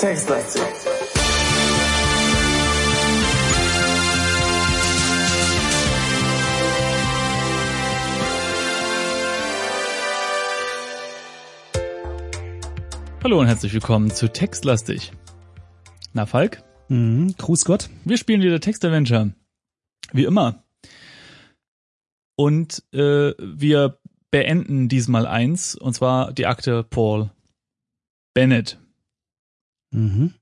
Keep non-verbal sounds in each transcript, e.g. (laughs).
Textlastig. Hallo und herzlich willkommen zu Textlastig. Na, Falk? Mhm, Gruß Gott. Wir spielen wieder Text-Adventure. Wie immer. Und äh, wir beenden diesmal eins, und zwar die Akte Paul Bennett. Mhm.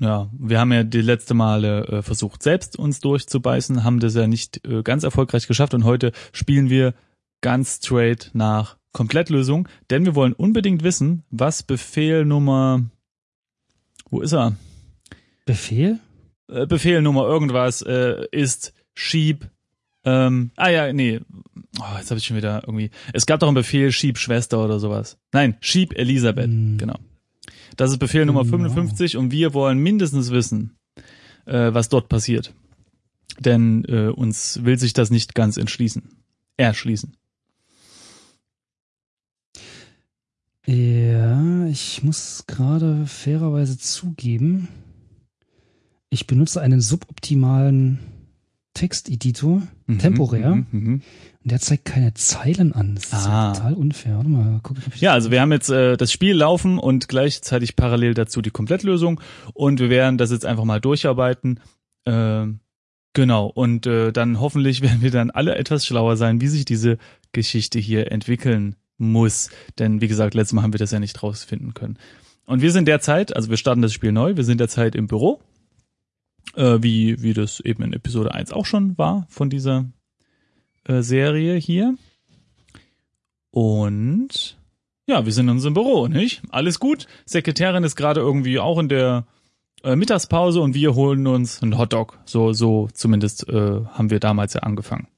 Ja, wir haben ja die letzte Male äh, versucht, selbst uns durchzubeißen, haben das ja nicht äh, ganz erfolgreich geschafft und heute spielen wir ganz straight nach Komplettlösung, denn wir wollen unbedingt wissen, was Befehl Nummer, wo ist er? Befehl? Äh, Befehl Nummer irgendwas äh, ist schieb. Ähm, ah ja, nee. Oh, jetzt habe ich schon wieder irgendwie. Es gab doch einen Befehl schieb Schwester oder sowas. Nein, schieb Elisabeth. Hm. Genau. Das ist Befehl Nummer Genau. 55 und wir wollen mindestens wissen, äh, was dort passiert. Denn äh, uns will sich das nicht ganz entschließen. Erschließen. Ja, ich muss gerade fairerweise zugeben, ich benutze einen suboptimalen Texteditor, Mhm, temporär, mhm, mhm. und der zeigt keine Zeilen an. Das ist Ah. ja total unfair. Warte mal, guck, ich Ja, also wir haben jetzt äh, das Spiel laufen und gleichzeitig parallel dazu die Komplettlösung und wir werden das jetzt einfach mal durcharbeiten. Ähm, genau, und äh, dann hoffentlich (laughs) werden wir dann alle etwas schlauer sein, wie sich diese Geschichte hier entwickeln muss. Denn wie gesagt, letztes Mal haben wir das ja nicht rausfinden können. Und wir sind derzeit, also wir starten das Spiel neu, wir sind derzeit im Büro, äh, wie, wie das eben in Episode 1 auch schon war von dieser äh, Serie hier. Und ja, wir sind in unserem Büro, nicht? Alles gut. Sekretärin ist gerade irgendwie auch in der äh, Mittagspause und wir holen uns einen Hotdog. So, so zumindest äh, haben wir damals ja angefangen.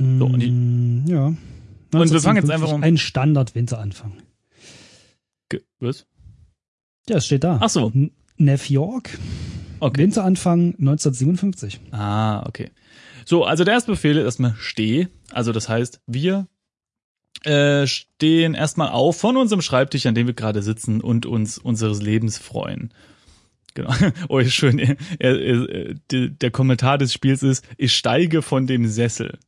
So, und die- Mm, ja. Und wir fangen jetzt 1957, einfach um- Ein Standard-Winteranfang. Was? Ja, es steht da. Ach so. Neff York, Okay. Winteranfang 1957. Ah, okay. So, also der erste Befehl ist erstmal steh. Also das heißt, wir äh, stehen erstmal auf von unserem Schreibtisch, an dem wir gerade sitzen und uns unseres Lebens freuen. Genau. (laughs) Oh, ist schön. Er, er, er, die- der Kommentar des Spiels ist, ich steige von dem Sessel.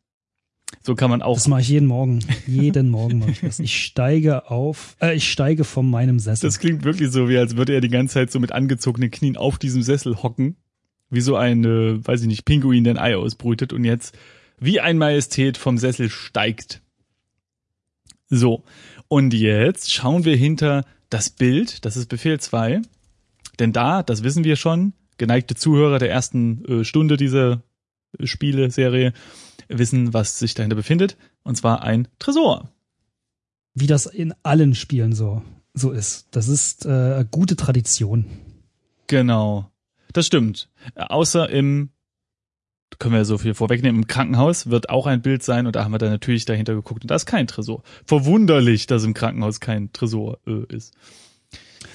So kann man auch. Das mache ich jeden Morgen. Jeden Morgen mache ich das. Ich steige auf, äh, ich steige von meinem Sessel. Das klingt wirklich so, wie als würde er die ganze Zeit so mit angezogenen Knien auf diesem Sessel hocken. Wie so ein, äh, weiß ich nicht, Pinguin, der ein Ei ausbrütet und jetzt wie ein Majestät vom Sessel steigt. So. Und jetzt schauen wir hinter das Bild, das ist Befehl 2. Denn da, das wissen wir schon, geneigte Zuhörer der ersten äh, Stunde dieser äh, Spieleserie wissen, was sich dahinter befindet. Und zwar ein Tresor. Wie das in allen Spielen so, so ist. Das ist äh, gute Tradition. Genau. Das stimmt. Außer im, können wir so viel vorwegnehmen, im Krankenhaus wird auch ein Bild sein und da haben wir dann natürlich dahinter geguckt und da ist kein Tresor. Verwunderlich, dass im Krankenhaus kein Tresor äh, ist.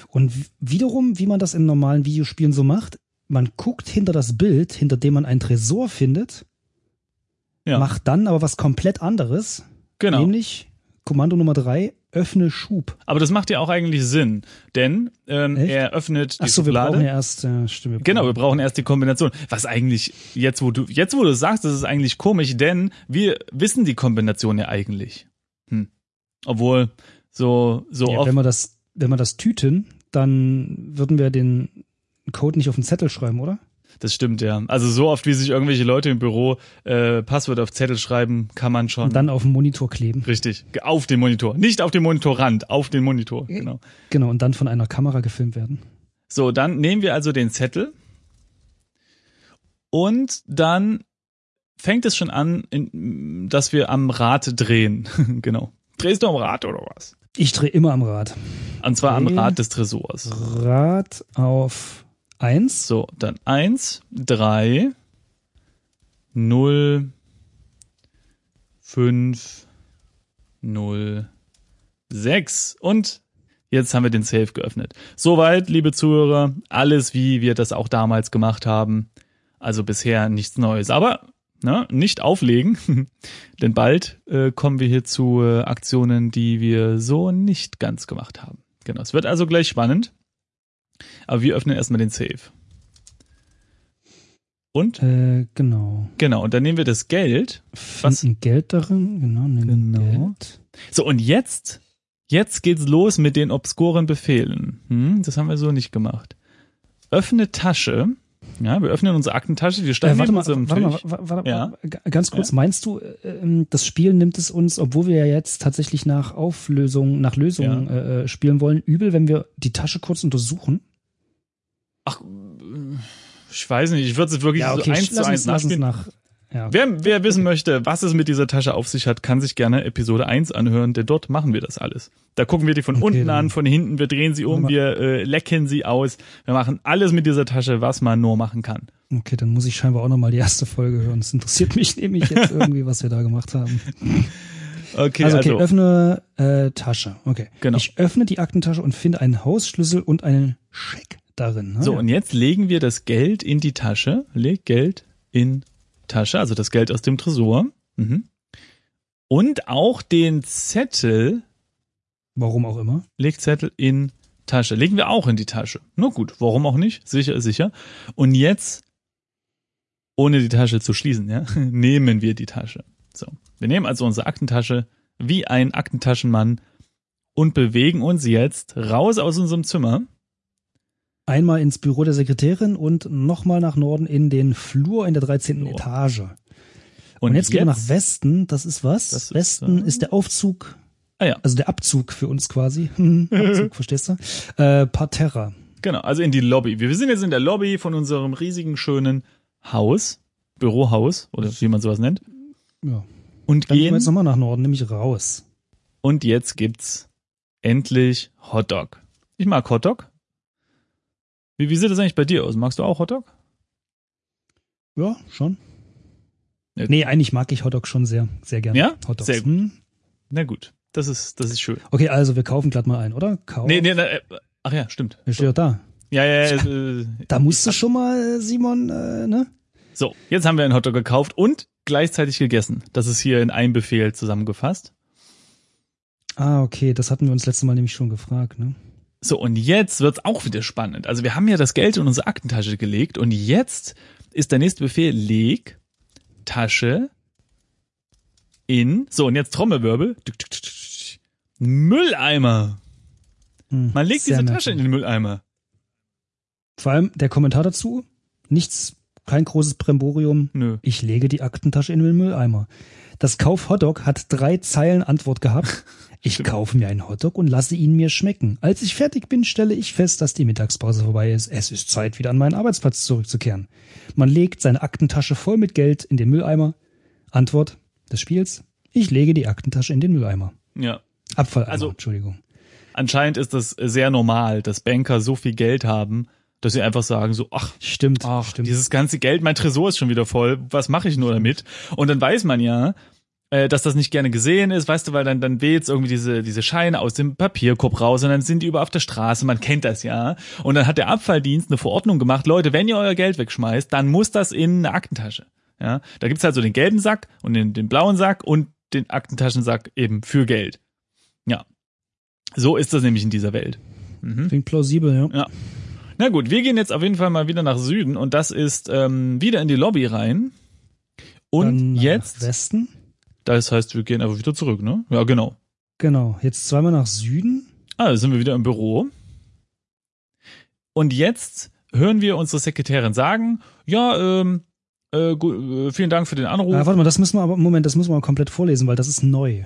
Und wiederum, wie man das in normalen Videospielen so macht, man guckt hinter das Bild, hinter dem man einen Tresor findet, Ja, macht dann aber was komplett anderes, genau. nämlich Kommando Nummer drei: öffne Schub. Aber das macht ja auch eigentlich Sinn, denn ähm, er öffnet die Ach so, wir brauchen ja erst, äh, stimmt. wir Genau, wir brauchen- erst die Kombination. Was eigentlich, jetzt wo du, jetzt wo du sagst, das ist eigentlich komisch, denn wir wissen die Kombination ja eigentlich. Hm. Obwohl, so, so Ja, oft. wenn wir das, wenn wir das tüten, dann würden wir den Code nicht auf den Zettel schreiben, oder? Das stimmt, ja. Also so oft, wie sich irgendwelche Leute im Büro äh, Passwort auf Zettel schreiben, kann man schon. Und dann auf dem Monitor kleben. Richtig. Auf den Monitor. Nicht auf den Monitorrand, auf den Monitor. Genau. Genau, und dann von einer Kamera gefilmt werden. So, dann nehmen wir also den Zettel und dann fängt es schon an, in, dass wir am Rad drehen. (laughs) genau. Drehst du am Rad oder was? Ich drehe immer am Rad. Und zwar am Dreh. Rad des Tresors. Rad auf eins. So, dann eins, drei, null, fünf, null, sechs und jetzt haben wir den Safe geöffnet. Soweit, liebe Zuhörer, alles wie wir das auch damals gemacht haben. Also bisher nichts Neues. Aber ne, nicht auflegen, (laughs) denn bald äh, kommen wir hier zu äh, Aktionen, die wir so nicht ganz gemacht haben. Genau, es wird also gleich spannend. Aber wir öffnen erstmal den Safe. Und? Äh, genau. Genau, und dann nehmen wir das Geld. Was? Finden Geld darin, genau, nehmen genau. Geld. So, und jetzt, jetzt geht's los mit den obskuren Befehlen. Hm, das haben wir so nicht gemacht. Öffne Tasche. Ja, wir öffnen unsere Aktentasche, die stellen äh, warte, mal, warte, mal, warte, ja. ganz kurz, ja. meinst du, äh, das Spiel nimmt es uns, obwohl wir ja jetzt tatsächlich nach Auflösung, nach Lösung ja. äh, spielen wollen, übel, wenn wir die Tasche kurz untersuchen? Ach, ich weiß nicht, ich würde es wirklich ja, okay, so eins zu eins nachspielen. Nach, ja. Wer, wer wissen möchte, was es mit dieser Tasche auf sich hat, kann sich gerne Episode 1 anhören, denn dort machen wir das alles. Da gucken wir die von okay, unten an, von hinten, wir drehen sie um, wir äh, lecken sie aus. Wir machen alles mit dieser Tasche, was man nur machen kann. Okay, dann muss ich scheinbar auch nochmal die erste Folge hören. Das interessiert mich (laughs) nämlich jetzt irgendwie, was wir da gemacht haben. Okay, also, okay, also. öffne äh, Tasche. Okay. Genau. Ich öffne die Aktentasche und finde einen Hausschlüssel und einen Scheck darin. Ne? So, ja. und jetzt legen wir das Geld in die Tasche. Leg Geld in Tasche, also das Geld aus dem Tresor. Mhm. Und auch den Zettel. Warum auch immer. Leg Zettel in Tasche. Legen wir auch in die Tasche. Na gut, warum auch nicht? Sicher sicher. Und jetzt, ohne die Tasche zu schließen, ja, (laughs) nehmen wir die Tasche. So. Wir nehmen also unsere Aktentasche wie ein Aktentaschenmann und bewegen uns jetzt raus aus unserem Zimmer Einmal ins Büro der Sekretärin und nochmal nach Norden in den Flur in der 13. Oh. Etage. Und, und jetzt, jetzt, gehen wir nach Westen. Das ist was? Das Westen ist, äh, ist der Aufzug. Ah ja. Also der Abzug für uns quasi. (laughs) Abzug, (laughs) verstehst du? Äh, Parterra. Genau, also in die Lobby. Wir sind jetzt in der Lobby von unserem riesigen, schönen Haus, Bürohaus oder wie man sowas nennt. Ja. Und Dann gehen, gehen wir jetzt nochmal nach Norden, nämlich raus. Und jetzt gibt's endlich Hotdog. Ich mag Hotdog. Wie, wie sieht das eigentlich bei dir aus? Magst du auch Hotdog? Ja, schon. Ja. Nee, eigentlich mag ich Hotdog schon sehr, sehr gerne. Ja? Hotdogs. Sehr gut. Hm. Na gut, das ist, das ist schön. Okay, also wir kaufen glatt mal ein, oder? Kauf. Nee, nee, nee, äh, ach ja, stimmt. Wir stehen doch da. Ja, ja, ja. Äh, da musst du schon mal, Simon, äh, ne? So, jetzt haben wir einen Hotdog gekauft und gleichzeitig gegessen. Das ist hier in einem Befehl zusammengefasst. Ah, okay, das hatten wir uns letztes Mal nämlich schon gefragt, ne? So, und jetzt wird's auch wieder spannend. Also wir haben ja das Geld in unsere Aktentasche gelegt und jetzt ist der nächste Befehl, leg Tasche in, so und jetzt Trommelwirbel, Mülleimer. Hm, Man legt diese Tasche in den Mülleimer. Vor allem der Kommentar dazu, nichts, kein großes Bremborium. Nö. Ich lege die Aktentasche in den Mülleimer. Das Kauf Hotdog hat drei Zeilen Antwort gehabt. (laughs) Ich kaufe mir einen Hotdog und lasse ihn mir schmecken. Als ich fertig bin, stelle ich fest, dass die Mittagspause vorbei ist. Es ist Zeit, wieder an meinen Arbeitsplatz zurückzukehren. Man legt seine Aktentasche voll mit Geld in den Mülleimer. Antwort des Spiels. Ich lege die Aktentasche in den Mülleimer. Ja. Abfalleimer, also, Entschuldigung. Anscheinend ist das sehr normal, dass Banker so viel Geld haben, dass sie einfach sagen so, ach, stimmt, ach, stimmt. dieses ganze Geld, mein Tresor ist schon wieder voll, was mache ich nur damit? Und dann weiß man ja, äh, dass das nicht gerne gesehen ist, weißt du, weil dann, dann weht irgendwie diese, diese Scheine aus dem Papierkorb raus und dann sind die über auf der Straße, man kennt das ja. Und dann hat der Abfalldienst eine Verordnung gemacht, Leute, wenn ihr euer Geld wegschmeißt, dann muss das in eine Aktentasche. Ja, da gibt's halt so den gelben Sack und den, den blauen Sack und den Aktentaschensack eben für Geld. Ja. So ist das nämlich in dieser Welt. Mhm. Klingt plausibel, ja. Ja. Na gut, wir gehen jetzt auf jeden Fall mal wieder nach Süden und das ist ähm, wieder in die Lobby rein. Und Dann jetzt Westen. Das heißt, wir gehen einfach wieder zurück, ne? Ja, genau. Genau. Jetzt zweimal nach Süden. Ah, da sind wir wieder im Büro. Und jetzt hören wir unsere Sekretärin sagen, ja, ähm, äh, gut, äh, vielen Dank für den Anruf. Ah, warte mal, das müssen wir aber, Moment, das müssen wir mal komplett vorlesen, weil das ist neu.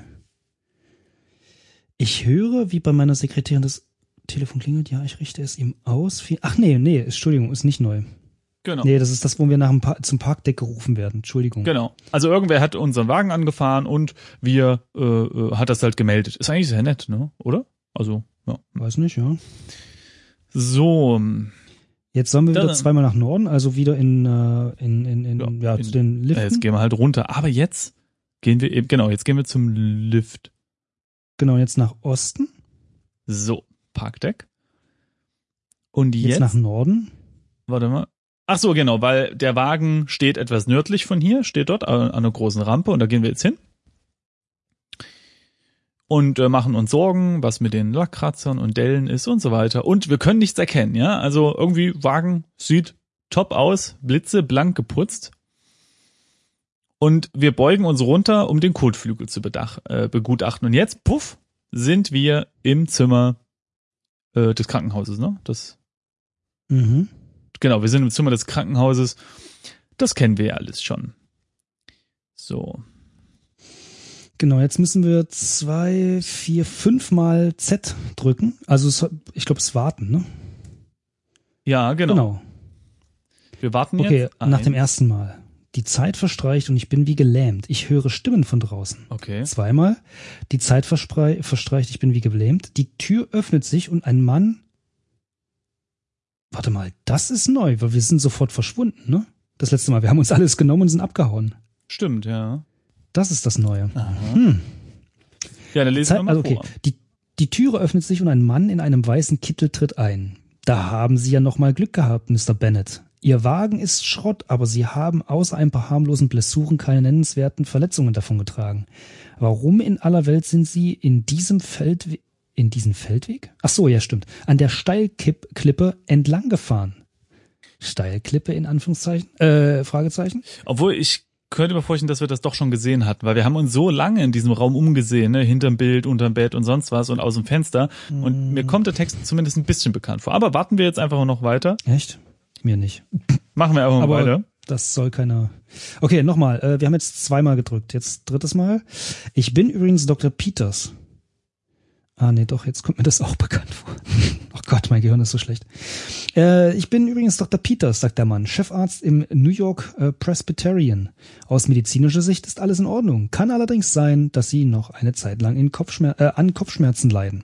Ich höre, wie bei meiner Sekretärin das Telefon klingelt. Ja, ich richte es ihm aus. Ach nee, nee, Entschuldigung, ist nicht neu. Genau. Nee, das ist das, wo wir nach dem pa zum Parkdeck gerufen werden. Entschuldigung. Genau. Also irgendwer hat unseren Wagen angefahren und wir äh, äh, hat das halt gemeldet. Ist eigentlich sehr nett, ne? Oder? Also, ja. Weiß nicht, ja. So. Jetzt sollen wir wieder zweimal nach Norden, also wieder in, äh, in, in, in, ja, ja in, zu den Liften. Jetzt gehen wir halt runter. Aber jetzt gehen wir eben, genau, jetzt gehen wir zum Lift. Genau, jetzt nach Osten. So, Parkdeck. Und jetzt, jetzt nach Norden. Warte mal. Ach so, genau, weil der Wagen steht etwas nördlich von hier, steht dort an einer großen Rampe und da gehen wir jetzt hin. Und äh, machen uns Sorgen, was mit den Lackkratzern und Dellen ist und so weiter. Und wir können nichts erkennen, ja. Also irgendwie Wagen sieht top aus, Blitze blank geputzt. Und wir beugen uns runter, um den Kotflügel zu bedach, äh, begutachten. Und jetzt, puff, sind wir im Zimmer äh, des Krankenhauses, ne? Das Mhm. Genau, wir sind im Zimmer des Krankenhauses. Das kennen wir ja alles schon. So. Genau, jetzt müssen wir zwei, vier, fünf Mal Z drücken. Also es, ich glaube, es warten, ne? Ja, genau. Genau. Wir warten Okay, jetzt. nach dem ersten Mal. Die Zeit verstreicht und ich bin wie gelähmt. Ich höre Stimmen von draußen. Okay. Zweimal. Die Zeit verstreicht, ich bin wie gelähmt. Die Tür öffnet sich und ein Mann. Warte mal, das ist neu, weil wir sind sofort verschwunden, ne? Das letzte Mal. Wir haben uns alles genommen und sind abgehauen. Stimmt, ja. Das ist das Neue. Aha. Hm. Ja, dann lesen Zeit, wir mal also okay, vor. die, die Türe öffnet sich und ein Mann in einem weißen Kittel tritt ein. Da haben Sie ja noch mal Glück gehabt, Mr. Bennett. Ihr Wagen ist Schrott, aber Sie haben außer ein paar harmlosen Blessuren keine nennenswerten Verletzungen davongetragen. Warum in aller Welt sind Sie in diesem Feldweg, in diesem Feldweg? Ach so, ja stimmt, an der Steilklippe entlang gefahren. Steilklippe in Anführungszeichen, äh, Fragezeichen? Obwohl ich könnte mir vorstellen, dass wir das doch schon gesehen hatten, weil wir haben uns so lange in diesem Raum umgesehen, ne, hinterm Bild, unterm Bett und sonst was und aus dem Fenster. Und mir kommt der Text zumindest ein bisschen bekannt vor. Aber warten wir jetzt einfach noch weiter. Echt? Mir nicht. Machen wir einfach mal Aber weiter. das soll keiner. Okay, nochmal. Äh, wir haben jetzt zweimal gedrückt. Jetzt drittes Mal. Ich bin übrigens Dr. Peters. Ah, nee, doch, jetzt kommt mir das auch (laughs) bekannt vor. Oh Gott, mein Gehirn ist so schlecht. Äh, ich bin übrigens Dr. Peters, sagt der Mann, Chefarzt im New York äh, Presbyterian. Aus medizinischer Sicht ist alles in Ordnung. Kann allerdings sein, dass Sie noch eine Zeit lang in Kopfschmer äh, an Kopfschmerzen leiden.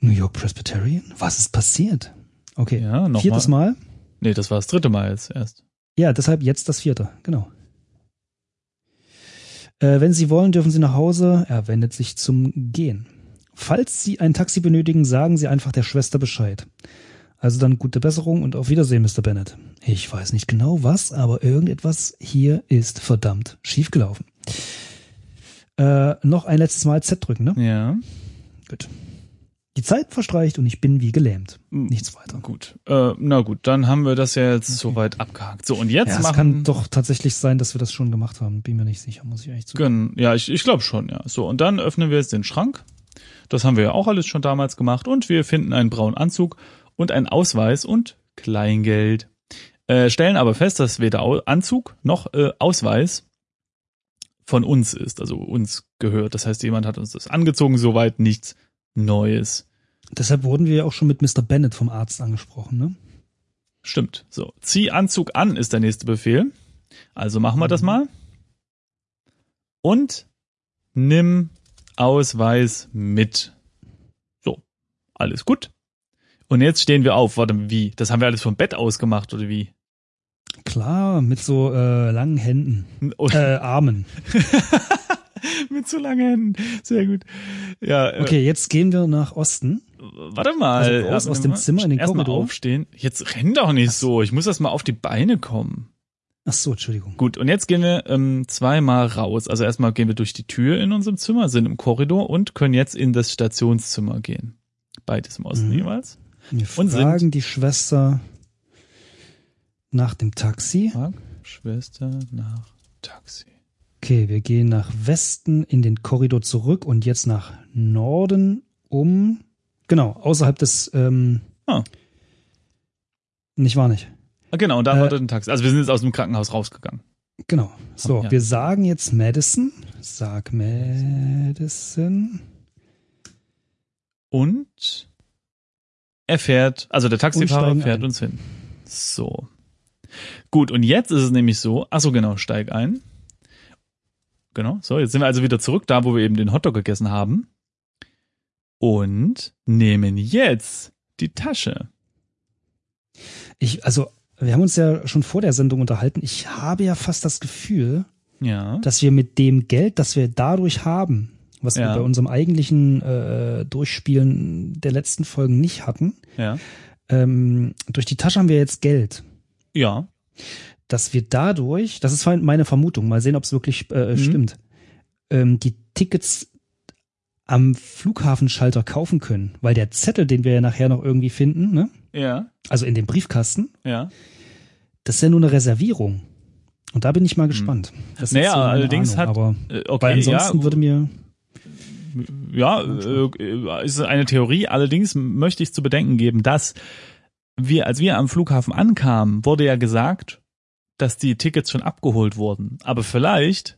New York Presbyterian? Was ist passiert? Okay, Ja, noch viertes Mal. Nee, das war das dritte Mal jetzt erst. Ja, deshalb jetzt das vierte, genau. Äh, wenn Sie wollen, dürfen Sie nach Hause. Er wendet sich zum Gehen. Falls Sie ein Taxi benötigen, sagen Sie einfach der Schwester Bescheid. Also dann gute Besserung und auf Wiedersehen, Mr. Bennett. Ich weiß nicht genau was, aber irgendetwas hier ist verdammt schiefgelaufen. Äh, noch ein letztes Mal Z drücken, ne? Ja. Gut. Die Zeit verstreicht und ich bin wie gelähmt. Nichts weiter. Gut. Äh, na gut, dann haben wir das ja jetzt soweit abgehakt. So, und jetzt Ja, es machen kann doch tatsächlich sein, dass wir das schon gemacht haben. Bin mir nicht sicher, muss ich echt zugeben. Ja, ich, ich glaube schon, ja. So, und dann öffnen wir jetzt den Schrank. Das haben wir ja auch alles schon damals gemacht. Und wir finden einen braunen Anzug und einen Ausweis und Kleingeld. Äh, stellen aber fest, dass weder Anzug noch äh, Ausweis von uns ist, also uns gehört. Das heißt, jemand hat uns das angezogen, soweit nichts Neues. Deshalb wurden wir ja auch schon mit Mr. Bennett vom Arzt angesprochen, ne? Stimmt. So, zieh Anzug an ist der nächste Befehl. Also machen wir das mal. Und nimm Ausweis mit. So, alles gut. Und jetzt stehen wir auf. Warte, wie? Das haben wir alles vom Bett aus gemacht, oder wie? Klar, mit so äh, langen Händen, Oder äh, Armen. (laughs) mit so langen Händen. Sehr gut. Ja, äh, Okay, jetzt gehen wir nach Osten. warte mal. Also Erst aus dem mal- Zimmer in den erst mal Korridor. aufstehen. Jetzt renn doch nicht so. Ich muss erst mal auf die Beine kommen. Ach so, Entschuldigung. Gut, und jetzt gehen wir ähm, zweimal raus. Also erstmal gehen wir durch die Tür in unserem Zimmer, sind im Korridor und können jetzt in das Stationszimmer gehen. Beides im Osten Mhm. jeweils. Wir Und fragen die Schwester nach dem Taxi. Frag Schwester nach Taxi. Okay, wir gehen nach Westen in den Korridor zurück und jetzt nach Norden um. Genau, außerhalb des. Ähm, Ah. Nicht wahr nicht. Ah, genau, und da Äh, war ein Taxi. Also wir sind jetzt aus dem Krankenhaus rausgegangen. Genau. So, Ja. wir sagen jetzt Madison. Sag Madison. Und er fährt, also der Taxifahrer fährt ein. uns hin. So. Gut, und jetzt ist es nämlich so, ach so genau, steig ein. Genau, so, jetzt sind wir also wieder zurück, da wo wir eben den Hotdog gegessen haben. Und nehmen jetzt die Tasche. Ich, also, wir haben uns ja schon vor der Sendung unterhalten. Ich habe ja fast das Gefühl, Ja. dass wir mit dem Geld, das wir dadurch haben, was Ja. wir bei unserem eigentlichen äh, Durchspielen der letzten Folgen nicht hatten, Ja. ähm, durch die Tasche haben wir jetzt Geld. Ja. dass wir dadurch, das ist meine Vermutung, mal sehen, ob es wirklich äh, Mhm. stimmt, ähm, die Tickets am Flughafenschalter kaufen können, weil der Zettel, den wir ja nachher noch irgendwie finden, ne? Ja. also in dem Briefkasten, Ja. das ist ja nur eine Reservierung. Und da bin ich mal gespannt. Das Hm. Naja, meine allerdings Ahnung, hat- aber Äh, weil Okay, ansonsten ja. würde mir Ja, äh, ist eine Theorie. Allerdings möchte ich zu bedenken geben, dass wir, als wir am Flughafen ankamen, wurde ja gesagt, dass die Tickets schon abgeholt wurden. Aber vielleicht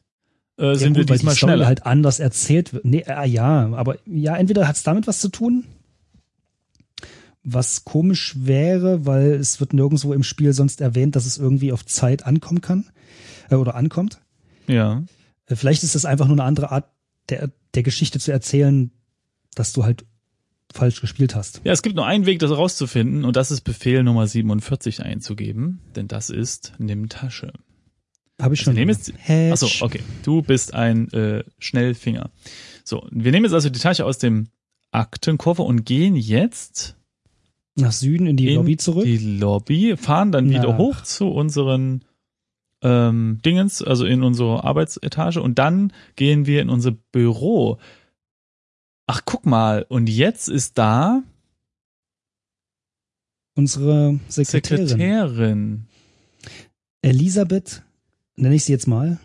äh, sind ja, gut, wir weil diesmal die Story schneller. halt anders erzählt wird. Nee, äh, ja, aber ja, entweder hat es damit was zu tun, was komisch wäre, weil es wird nirgendwo im Spiel sonst erwähnt, dass es irgendwie auf Zeit ankommen kann äh, oder ankommt. ja. Äh, Vielleicht ist das einfach nur eine andere Art der, der Geschichte zu erzählen, dass du halt falsch gespielt hast. ja, es gibt nur einen Weg, das rauszufinden, und das ist Befehl Nummer 47 einzugeben, denn das ist nimm Tasche. Habe ich Also schon. nehmen jetzt-. Achso, okay. Du bist ein äh, Schnellfinger. So, wir nehmen jetzt also die Tasche aus dem Aktenkoffer und gehen jetzt Nach Süden in die in Lobby zurück. die Lobby, fahren dann wieder hoch zu unseren ähm, Dingens, also in unsere Arbeitsetage und dann gehen wir in unser Büro. Ach, guck mal, und jetzt ist da Unsere Sekretärin. Sekretärin. Elisabeth, nenne ich sie jetzt mal,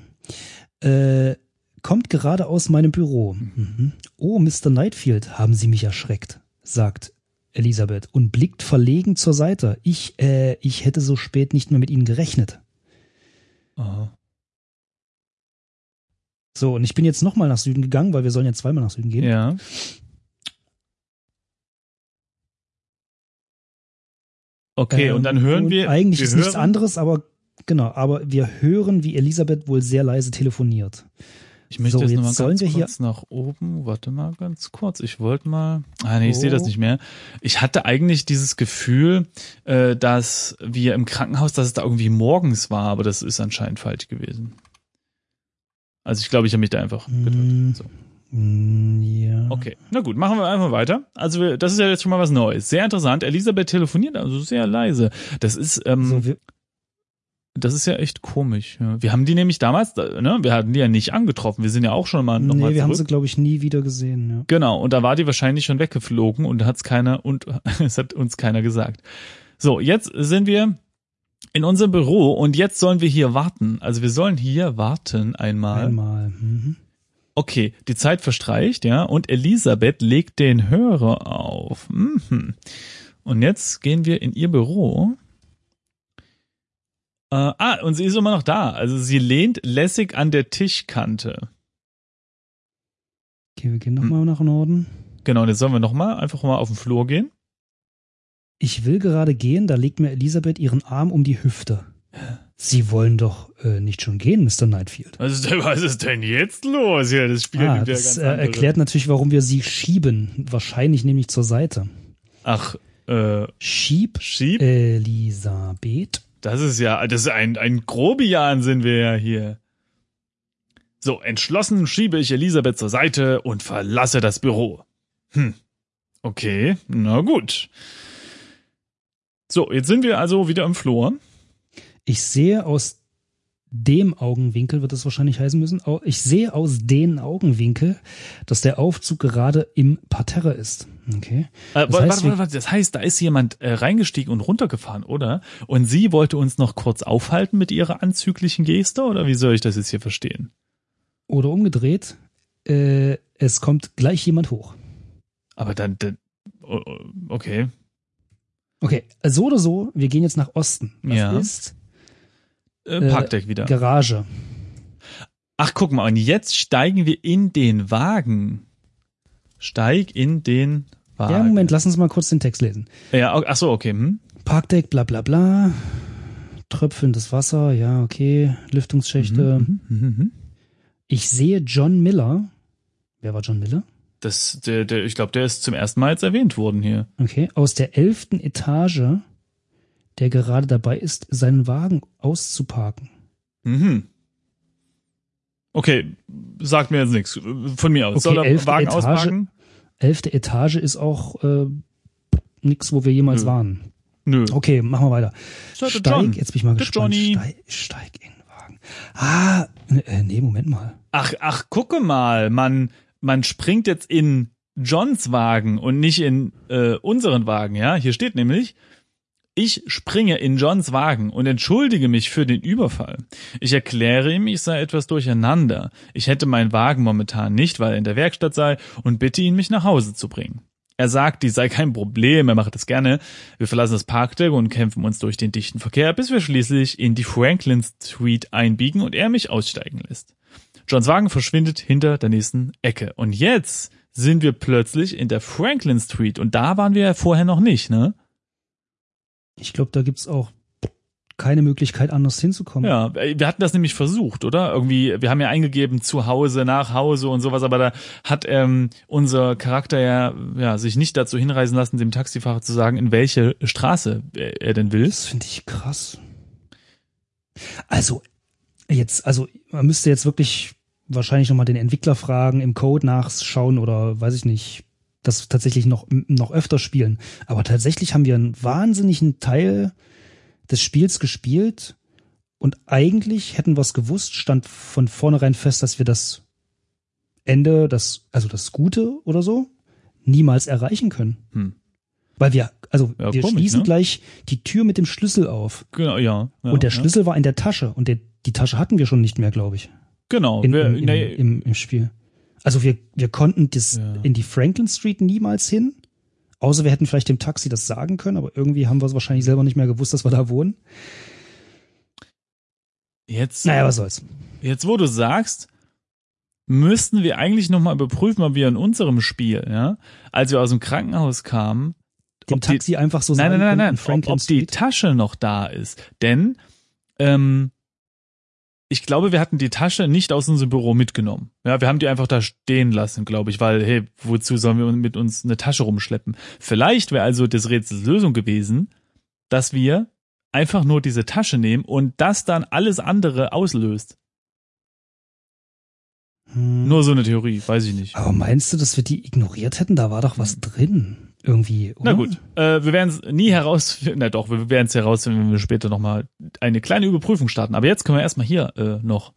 äh, kommt gerade aus meinem Büro. Mhm. Oh, Mr. Nightfield, haben Sie mich erschreckt, sagt Elisabeth und blickt verlegen zur Seite. Ich, äh, ich hätte so spät nicht mehr mit Ihnen gerechnet. Oh. So, und ich bin jetzt nochmal nach Süden gegangen, weil wir sollen ja zweimal nach Süden gehen. Ja. Okay, Ähm, und dann hören und wir. Eigentlich wir ist nichts hören- anderes, aber genau, aber wir hören, wie Elisabeth wohl sehr leise telefoniert. Ich möchte So, jetzt jetzt noch mal sollen ganz wir hier- kurz nach oben. Warte mal ganz kurz. Ich wollte mal. Ah nee, ich Oh. sehe das nicht mehr. Ich hatte eigentlich dieses Gefühl, äh, dass wir im Krankenhaus, dass es da irgendwie morgens war, aber das ist anscheinend falsch gewesen. Also ich glaube, ich habe mich da einfach Mm. So. Mm, ja. Okay, na gut, machen wir einfach weiter. Also wir, das ist ja jetzt schon mal was Neues. Sehr interessant. Elisabeth telefoniert also sehr leise. Das ist ähm, So, wir, das ist ja echt komisch. Ja. Wir haben die nämlich damals, ne, wir hatten die ja nicht angetroffen. Wir sind ja auch schon mal nee, nochmal wir haben sie, glaube ich, nie wieder gesehen. Ja. Genau, und da war die wahrscheinlich schon weggeflogen und hat's keiner und (laughs) es hat uns keiner gesagt. So, jetzt sind wir in unserem Büro und jetzt sollen wir hier warten. Also wir sollen hier warten einmal. Einmal. Mhm. Okay, die Zeit verstreicht, ja, und Elisabeth legt den Hörer auf. Mhm. Und jetzt gehen wir in ihr Büro. Äh, ah, und sie ist immer noch da. Also sie lehnt lässig an der Tischkante. Okay, wir gehen Hm. nochmal nach Norden. Genau, und jetzt sollen wir nochmal einfach mal auf den Flur gehen. Ich will gerade gehen, da legt mir Elisabeth ihren Arm um die Hüfte. Sie wollen doch äh, nicht schon gehen, Mr. Nightfield. Was ist, denn, was ist denn jetzt los? Ja, das Spiel Ah, ja das ganz äh, erklärt natürlich, warum wir sie schieben. Wahrscheinlich nämlich zur Seite. Ach, äh, Schieb Schieb? Elisabeth. Das ist ja, das ist ein, ein Grobian sind wir ja hier. So, entschlossen schiebe ich Elisabeth zur Seite und verlasse das Büro. Hm. Okay, na gut. So, jetzt sind wir also wieder im Flur. Ich sehe aus dem Augenwinkel, wird es wahrscheinlich heißen müssen, ich sehe aus den Augenwinkel, dass der Aufzug gerade im Parterre ist. Okay. Äh, Das warte, heißt, warte, wir- warte, warte, das heißt, da ist jemand äh, reingestiegen und runtergefahren, oder? Und sie wollte uns noch kurz aufhalten mit ihrer anzüglichen Geste, oder wie soll ich das jetzt hier verstehen? Oder umgedreht, äh, es kommt gleich jemand hoch. Aber dann, dann oh, oh, okay. Okay, so oder so, wir gehen jetzt nach Osten. Das Ja. ist Äh, Äh, Parkdeck wieder. Garage. Ach, guck mal, und jetzt steigen wir in den Wagen. Steig in den Wagen. Ja, Moment, lass uns mal kurz den Text lesen. Ja, ach so, okay. Hm? Parkdeck, bla bla bla. Tröpfelndes Wasser, ja, okay. Lüftungsschächte. Mhm, mhm, mhm. Ich sehe John Miller. Wer war John Miller? Das, der, der, ich glaube, der ist zum ersten Mal jetzt erwähnt worden hier. Okay, aus der elften Etage, der gerade dabei ist, seinen Wagen auszuparken. Mhm. Okay, sagt mir jetzt nichts. Von mir aus. Okay, Soll er elfte Wagen Etage. auspacken? Elfte Etage ist auch äh, nix, wo wir jemals Nö. waren. Nö. Okay, machen wir weiter. Der Steig, John. jetzt bin ich mal gespannt. Steig, steig in den Wagen. Ah, äh, nee, Moment mal. Ach, ach, gucke mal, man, man springt jetzt in Johns Wagen und nicht in äh, unseren Wagen, ja? Hier steht nämlich, ich springe in Johns Wagen und entschuldige mich für den Überfall. Ich erkläre ihm, ich sei etwas durcheinander. Ich hätte meinen Wagen momentan nicht, weil er in der Werkstatt sei und bitte ihn, mich nach Hause zu bringen. Er sagt, dies sei kein Problem, er mache das gerne. Wir verlassen das Parkdeck und kämpfen uns durch den dichten Verkehr, bis wir schließlich in die Franklin Street einbiegen und er mich aussteigen lässt. Johns Wagen verschwindet hinter der nächsten Ecke. Und jetzt sind wir plötzlich in der Franklin Street und da waren wir ja vorher noch nicht, ne? Ich glaube, da gibt's auch keine Möglichkeit, anders hinzukommen. Ja, wir hatten das nämlich versucht, oder? Irgendwie, wir haben ja eingegeben zu Hause, nach Hause und sowas, aber da hat ähm, unser Charakter ja, ja sich nicht dazu hinreisen lassen, dem Taxifahrer zu sagen, in welche Straße er, er denn will. Das finde ich krass. Also, jetzt, also, man müsste jetzt wirklich wahrscheinlich nochmal den Entwickler fragen, im Code nachschauen oder weiß ich nicht, das tatsächlich noch, noch öfter spielen. Aber tatsächlich haben wir einen wahnsinnigen Teil des Spiels gespielt und eigentlich hätten wir es gewusst, stand von vornherein fest, dass wir das Ende, das, also das Gute oder so, niemals erreichen können. Hm. Weil wir, also Ja, wir komisch, schließen ne? gleich die Tür mit dem Schlüssel auf. Genau, ja. ja und der ja. Schlüssel war in der Tasche und der, die Tasche hatten wir schon nicht mehr, glaube ich, Genau. in, wir, im, im, nee, im, im Spiel. Also wir, wir konnten das Ja. in die Franklin Street niemals hin. Außer wir hätten vielleicht dem Taxi das sagen können, aber irgendwie haben wir es wahrscheinlich selber nicht mehr gewusst, dass wir da wohnen. jetzt, Naja, was soll's. jetzt wo du sagst, müssten wir eigentlich nochmal überprüfen, ob wir in unserem Spiel, ja, als wir aus dem Krankenhaus kamen, Dem ob die- Taxi einfach so nein, sagen nein, nein, nein, ob, ob die. Tasche noch da ist. Denn ähm, ich glaube, wir hatten die Tasche nicht aus unserem Büro mitgenommen. Ja, wir haben die einfach da stehen lassen, glaube ich, weil, hey, wozu sollen wir mit uns eine Tasche rumschleppen? Vielleicht wäre also des Rätsels Lösung gewesen, dass wir einfach nur diese Tasche nehmen und das dann alles andere auslöst. Hm. Nur so eine Theorie, weiß ich nicht. Aber meinst du, dass wir die ignoriert hätten? Da war doch was drin. Irgendwie, oder? Na gut, äh, wir werden es nie herausfinden, na doch, wir werden es herausfinden, wenn wir später nochmal eine kleine Überprüfung starten. Aber jetzt können wir erstmal hier äh, noch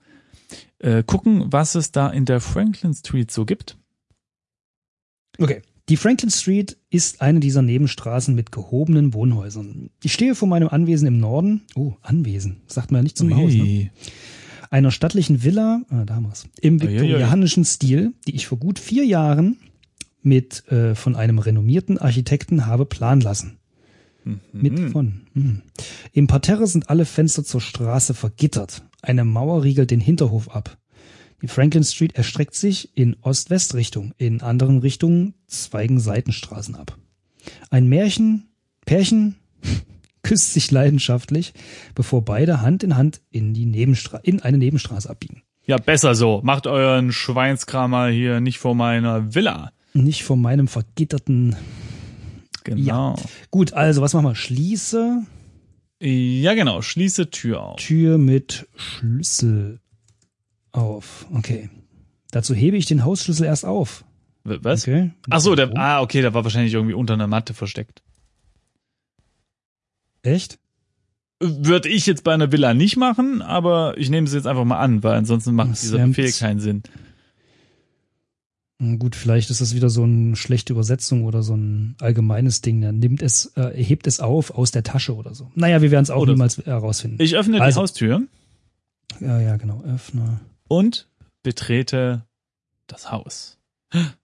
äh, gucken, was es da in der Franklin Street so gibt. Okay. Die Franklin Street ist eine dieser Nebenstraßen mit gehobenen Wohnhäusern. Ich stehe vor meinem Anwesen im Norden. Oh, Anwesen. Sagt man ja nicht zum Haus. Ne? Ui. Einer stattlichen Villa, ah, da haben wir's, im viktorianischen Stil, die ich vor gut vier Jahren mit äh, von einem renommierten Architekten habe planen lassen. Mit von. Hm. Im Parterre sind alle Fenster zur Straße vergittert. Eine Mauer riegelt den Hinterhof ab. Die Franklin Street erstreckt sich in Ost-West-Richtung. In anderen Richtungen zweigen Seitenstraßen ab. Ein Märchen, Pärchen (laughs) küsst sich leidenschaftlich, bevor beide Hand in Hand in die Nebenstra in eine Nebenstraße abbiegen. Ja, besser so. Macht euren Schweinskrammer hier nicht vor meiner Villa. Nicht von meinem vergitterten. Genau. Gut, also was machen wir? Schließe Ja, genau. Schließe Tür auf. Tür mit Schlüssel auf. Okay. Dazu hebe ich den Hausschlüssel erst auf. Was? Okay. Ach so, der, ah, okay, der war wahrscheinlich irgendwie unter einer Matte versteckt. Echt? Würde ich jetzt bei einer Villa nicht machen, aber ich nehme es jetzt einfach mal an, weil ansonsten macht Das dieser Befehl keinen Sinn. Hm, Gut, vielleicht ist das wieder so eine schlechte Übersetzung oder so ein allgemeines Ding. Er nimmt es, äh, hebt es auf aus der Tasche oder so. Naja, wir werden es auch Oder niemals herausfinden. Ich öffne die Also. Haustür ja, ja, genau. Öffne. und betrete das Haus.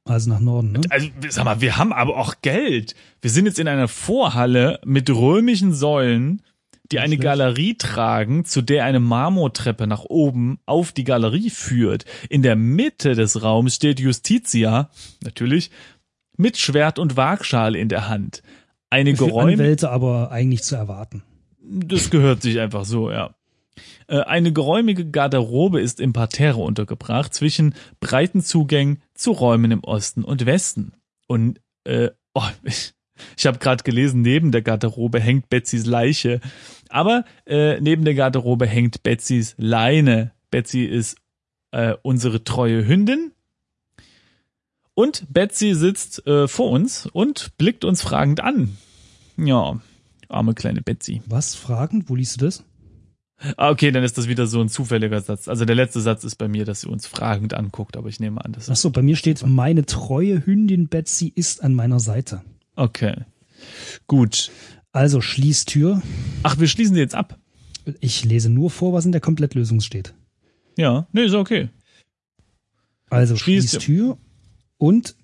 Also nach Norden, ne? Also, sag mal, wir haben aber auch Geld. Wir sind jetzt in einer Vorhalle mit römischen Säulen, die eine. Galerie tragen, zu der eine Marmortreppe nach oben auf die Galerie führt. In der Mitte des Raums steht Justitia, natürlich, mit Schwert und Waagschale in der Hand. Eine geräumige aber eigentlich zu erwarten. Das gehört sich einfach so, ja. Äh, Eine geräumige Garderobe ist im Parterre untergebracht zwischen breiten Zugängen zu Räumen im Osten und Westen. Und äh, oh, ich, ich habe gerade gelesen, neben der Garderobe hängt Betsys Leiche. Aber äh, neben der Garderobe hängt Betsys Leine. Betsy ist äh, unsere treue Hündin. Und Betsy sitzt äh, vor uns und blickt uns fragend an. Ja, Arme kleine Betsy. Was? Fragend? Wo liest du das? Ah, okay, dann ist das wieder so ein zufälliger Satz. Also der letzte Satz ist bei mir, dass sie uns fragend anguckt, aber ich nehme an, das Ach so, bei mir steht, meine treue Hündin Betsy ist an meiner Seite. Okay. Gut. Also schließ Tür. Ach, wir schließen die jetzt ab. Ich lese nur vor, was in der Komplettlösung steht. Ja, nee, ist okay. Also Schließ- schließ Tür und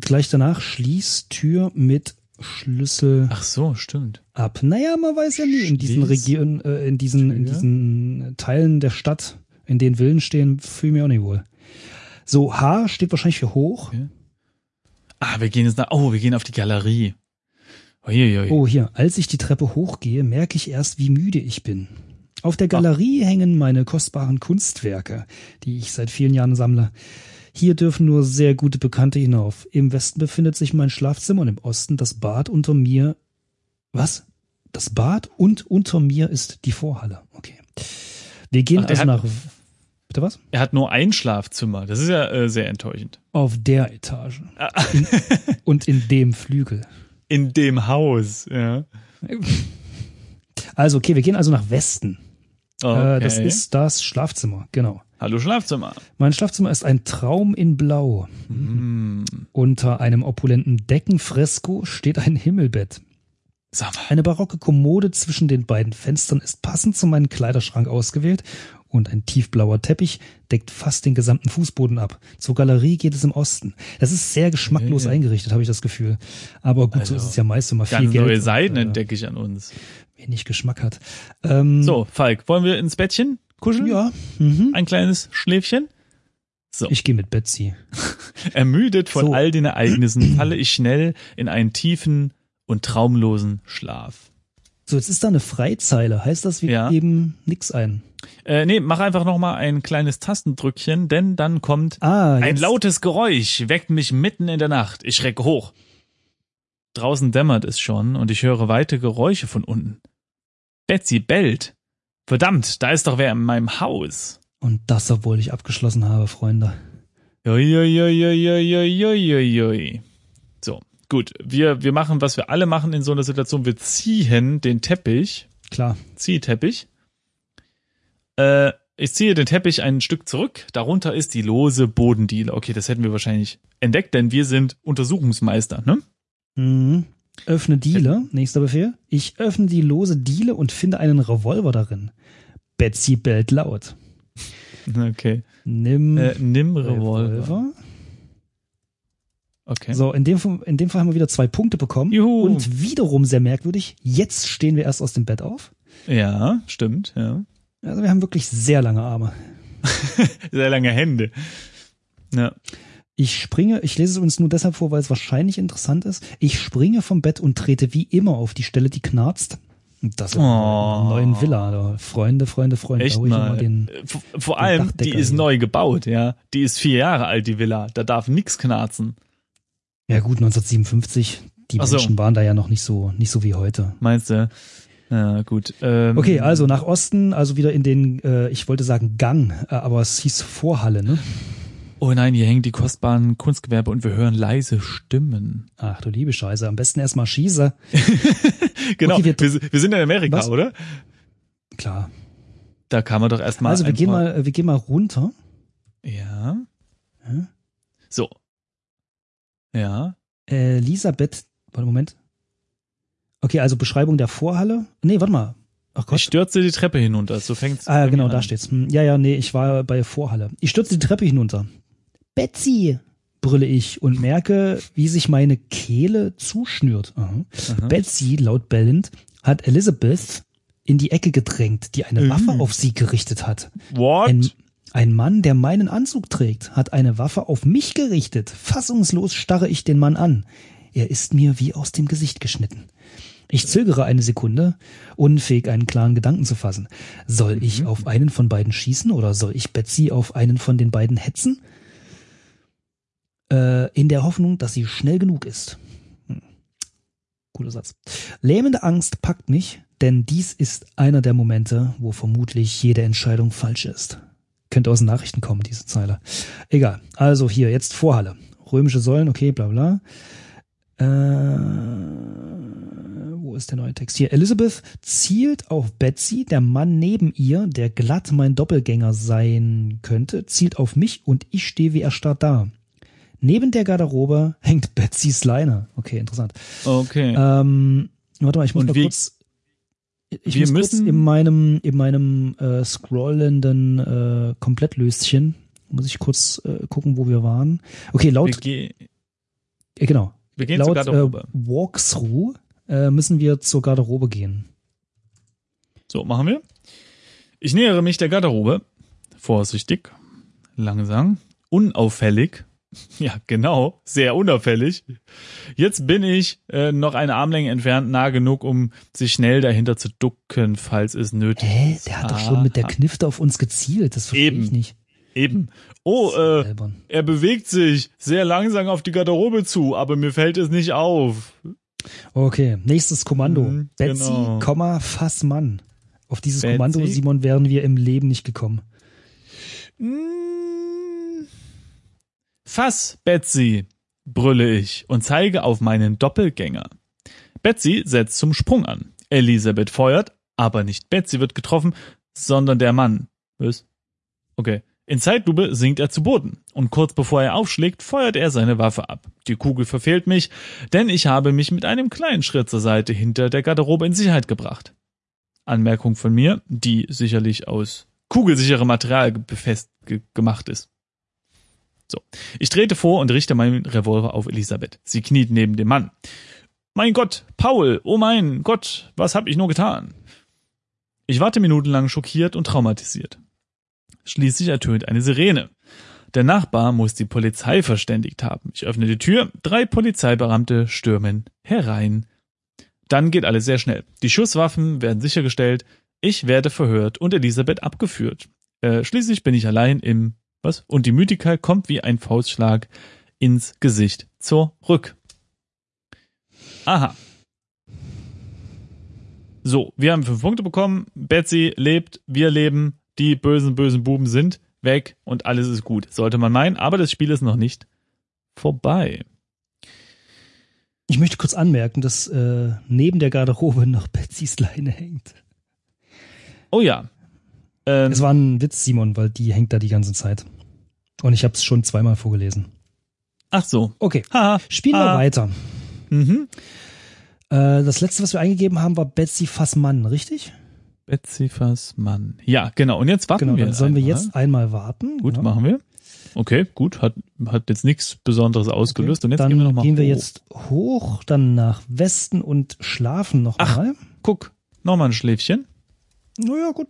gleich danach schließ Tür mit Schlüssel Ach so, stimmt. ab. Naja, man weiß ja nie in diesen Regionen, äh, in diesen, in diesen Teilen der Stadt, in denen Villen stehen, fühle ich mich auch nicht wohl. So, H steht wahrscheinlich für hoch. Okay. Ah, wir gehen jetzt nach, oh, wir gehen auf die Galerie. Uiuiui. Oh, hier, als ich die Treppe hochgehe, merke ich erst, wie müde ich bin. Auf der Galerie hängen meine kostbaren Kunstwerke, die ich seit vielen Jahren sammle. Hier dürfen nur sehr gute Bekannte hinauf. Im Westen befindet sich mein Schlafzimmer und im Osten das Bad unter mir. Was? Das Bad und unter mir ist die Vorhalle. Okay. Wir gehen Ach, also nach. Bitte was? Er hat nur ein Schlafzimmer. Das ist ja äh, sehr enttäuschend. Auf der Etage. Ah. In, und in dem Flügel. In dem Haus, ja. (laughs) Also, okay, wir gehen also nach Westen. Okay. Äh, das ist das Schlafzimmer, genau. Hallo Schlafzimmer. Mein Schlafzimmer ist ein Traum in Blau. Hm. Unter einem opulenten Deckenfresko steht ein Himmelbett. Eine barocke Kommode zwischen den beiden Fenstern ist passend zu meinem Kleiderschrank ausgewählt und ein tiefblauer Teppich deckt fast den gesamten Fußboden ab. Zur Galerie geht es im Osten. Das ist sehr geschmacklos Ja. eingerichtet, habe ich das Gefühl. Aber gut, so Also, ist es ja meist, man viel Ganz Geld neue Seiten äh, entdecke ich an uns. wenig Geschmack hat. Ähm, So, Falk, wollen wir ins Bettchen kuscheln? Ja. Mhm. Ein kleines Schläfchen? So. Ich gehe mit Betsy. (laughs) Ermüdet von So. all den Ereignissen falle ich schnell in einen tiefen und traumlosen Schlaf. So, jetzt ist da eine Freizeile. Heißt das, wir Ja. geben nix ein? Äh, nee, mach einfach noch mal ein kleines Tastendrückchen, denn dann kommt Ah, ein lautes Geräusch, weckt mich mitten in der Nacht. Ich schrecke hoch. Draußen dämmert es schon und ich höre weite Geräusche von unten. Betsy bellt. Verdammt, da ist doch wer in meinem Haus. Und das, obwohl ich abgeschlossen habe, Freunde. Uiuiuiuiuiui. Gut. Wir, wir machen, was wir alle machen in so einer Situation. Wir ziehen den Teppich. Klar. Ziehteppich. Äh, ich ziehe den Teppich ein Stück zurück. Darunter ist die lose Bodendiele. Okay, das hätten wir wahrscheinlich entdeckt, denn wir sind Untersuchungsmeister, ne? Mhm. Öffne Diele. Nächster Befehl. Ich öffne die lose Diele und finde einen Revolver darin. Betsy bellt laut. (laughs) Okay. Nimm Äh, nimm Revolver. Revolver. Okay. So, in dem, Fall- in dem Fall haben wir wieder zwei Punkte bekommen. Juhu. Und wiederum sehr merkwürdig. Jetzt stehen wir erst aus dem Bett auf. Ja, stimmt, ja. Also wir haben wirklich sehr lange Arme. (laughs) Sehr lange Hände. Ja. Ich springe, ich lese es uns nur deshalb vor, weil es wahrscheinlich interessant ist. Ich springe vom Bett und trete wie immer auf die Stelle, die knarzt. Das in Oh. neuen Villa. Da. Freunde, Freunde, Freunde. Echt mal. den, Äh, vor, vor den allem, die ist hier. neu gebaut, ja. Die ist vier Jahre alt, die Villa. Da darf nix knarzen. Ja gut, 1957. Die so. Menschen waren da ja noch nicht so, nicht so wie heute. Meinst du? Ja, gut. Ähm, Okay, also nach Osten, also wieder in den, äh, ich wollte sagen Gang, äh, aber es hieß Vorhalle, ne? Oh nein, hier hängen die kostbaren Kunstgewerbe und wir hören leise Stimmen. Ach du liebe Scheiße, am besten erstmal schieße. (laughs) Genau, Okay, wir- wir, wir sind in Amerika, Was? oder? Klar. Da kann man doch erstmal. Also wir gehen mal, wir gehen mal runter. Ja. Ja. So. Ja. Äh, Elisabeth, warte Moment. Okay, also Beschreibung der Vorhalle. Nee, warte mal. Ach Ich Gott. stürze die Treppe hinunter. So fängt's. Ah, genau, mir da an. steht's. Hm, Ja, ja, nee, ich war bei Vorhalle. Ich stürze die Treppe hinunter. Betsy, brülle ich und merke, wie sich meine Kehle zuschnürt. Betsy, laut bellend, hat Elizabeth in die Ecke gedrängt, die eine Mhm. Waffe auf sie gerichtet hat. What? Ein, ein Mann, der meinen Anzug trägt, hat eine Waffe auf mich gerichtet. Fassungslos starre ich den Mann an. Er ist mir wie aus dem Gesicht geschnitten. Ich zögere eine Sekunde, unfähig einen klaren Gedanken zu fassen. Soll ich Mhm. auf einen von beiden schießen oder soll ich Betsy auf einen von den beiden hetzen? Äh, in der Hoffnung, dass sie schnell genug ist. Hm. Guter Satz. Lähmende Angst packt mich, denn dies ist einer der Momente, wo vermutlich jede Entscheidung falsch ist. Könnte aus den Nachrichten kommen, diese Zeile. Egal. Also hier, jetzt Vorhalle. Römische Säulen, okay, bla bla. Äh, wo ist der neue Text hier? Elizabeth zielt auf Betsy, der Mann neben ihr, der glatt mein Doppelgänger sein könnte, zielt auf mich und ich stehe wie erstarrt da. Neben der Garderobe hängt Betsys Leine. Okay, interessant. Okay. Ähm, warte mal, ich muss Und mal kurz. Ich wir muss kurz müssen- in meinem in meinem äh, scrollenden äh, Komplettlöschen muss ich kurz äh, gucken, wo wir waren. Okay, wir, laut ge äh, genau wir gehen zur laut äh. Walkthrough äh, müssen wir zur Garderobe gehen. So, machen wir. Ich nähere mich der Garderobe. Vorsichtig, langsam, unauffällig. (laughs) Ja, genau, sehr unauffällig. Jetzt bin ich äh, noch eine Armlänge entfernt, nah genug, um sich schnell dahinter zu ducken, falls es nötig Hä? ist. Der hat doch schon mit der Aha. Knifte auf uns gezielt. Das verstehe Eben. ich nicht. Eben. Oh, äh, albern. er bewegt sich sehr langsam auf die Garderobe zu, aber mir fällt es nicht auf. Okay, nächstes Kommando. Mhm, Betsy, genau. Komma, Fassmann. Auf dieses Betsy. Kommando, Simon, wären wir im Leben nicht gekommen. Mm. Fass, Betsy, brülle ich und zeige auf meinen Doppelgänger. Betsy setzt zum Sprung an. Elisabeth feuert, aber nicht Betsy wird getroffen, sondern der Mann. Was? Okay. In Zeitlupe sinkt er zu Boden und kurz bevor er aufschlägt, feuert er seine Waffe ab. Die Kugel verfehlt mich, denn ich habe mich mit einem kleinen Schritt zur Seite hinter der Garderobe in Sicherheit gebracht. Anmerkung von mir, die sicherlich aus kugelsicherem Material befest ge gemacht ist. So. Ich trete vor und richte meinen Revolver auf Elisabeth. Sie kniet neben dem Mann. Mein Gott, Paul, oh mein Gott, was hab ich nur getan? Ich warte minutenlang schockiert und traumatisiert. Schließlich ertönt eine Sirene. Der Nachbar muss die Polizei verständigt haben. Ich öffne die Tür, drei Polizeibeamte stürmen herein. Dann geht alles sehr schnell. Die Schusswaffen werden sichergestellt, ich werde verhört und Elisabeth abgeführt. Äh, schließlich bin ich allein im was? Und die Müdigkeit kommt wie ein Faustschlag ins Gesicht zurück. Aha. So, wir haben fünf Punkte bekommen. Betsy lebt, wir leben, die bösen, bösen Buben sind weg und alles ist gut. Sollte man meinen, aber das Spiel ist noch nicht vorbei. Ich möchte kurz anmerken, dass äh, neben der Garderobe noch Betsys Leine hängt. Oh ja. Ähm, Es war ein Witz, Simon, weil die hängt da die ganze Zeit. Und ich habe es schon zweimal vorgelesen. ach so. Okay, Haha. spielen wir Ah. weiter. Mhm. Äh, das letzte, was wir eingegeben haben, war Betsy Fassmann, richtig? Betsy Fassmann. Ja, genau. Und jetzt warten Genau, wir. dann sollen wir einmal. jetzt einmal warten. Gut, ja. machen wir. Okay, gut. Hat, hat jetzt nichts Besonderes ausgelöst. Und jetzt dann gehen wir nochmal gehen wir hoch. jetzt hoch, dann nach Westen und schlafen noch Ach. mal. Guck, nochmal ein Schläfchen. Naja, gut.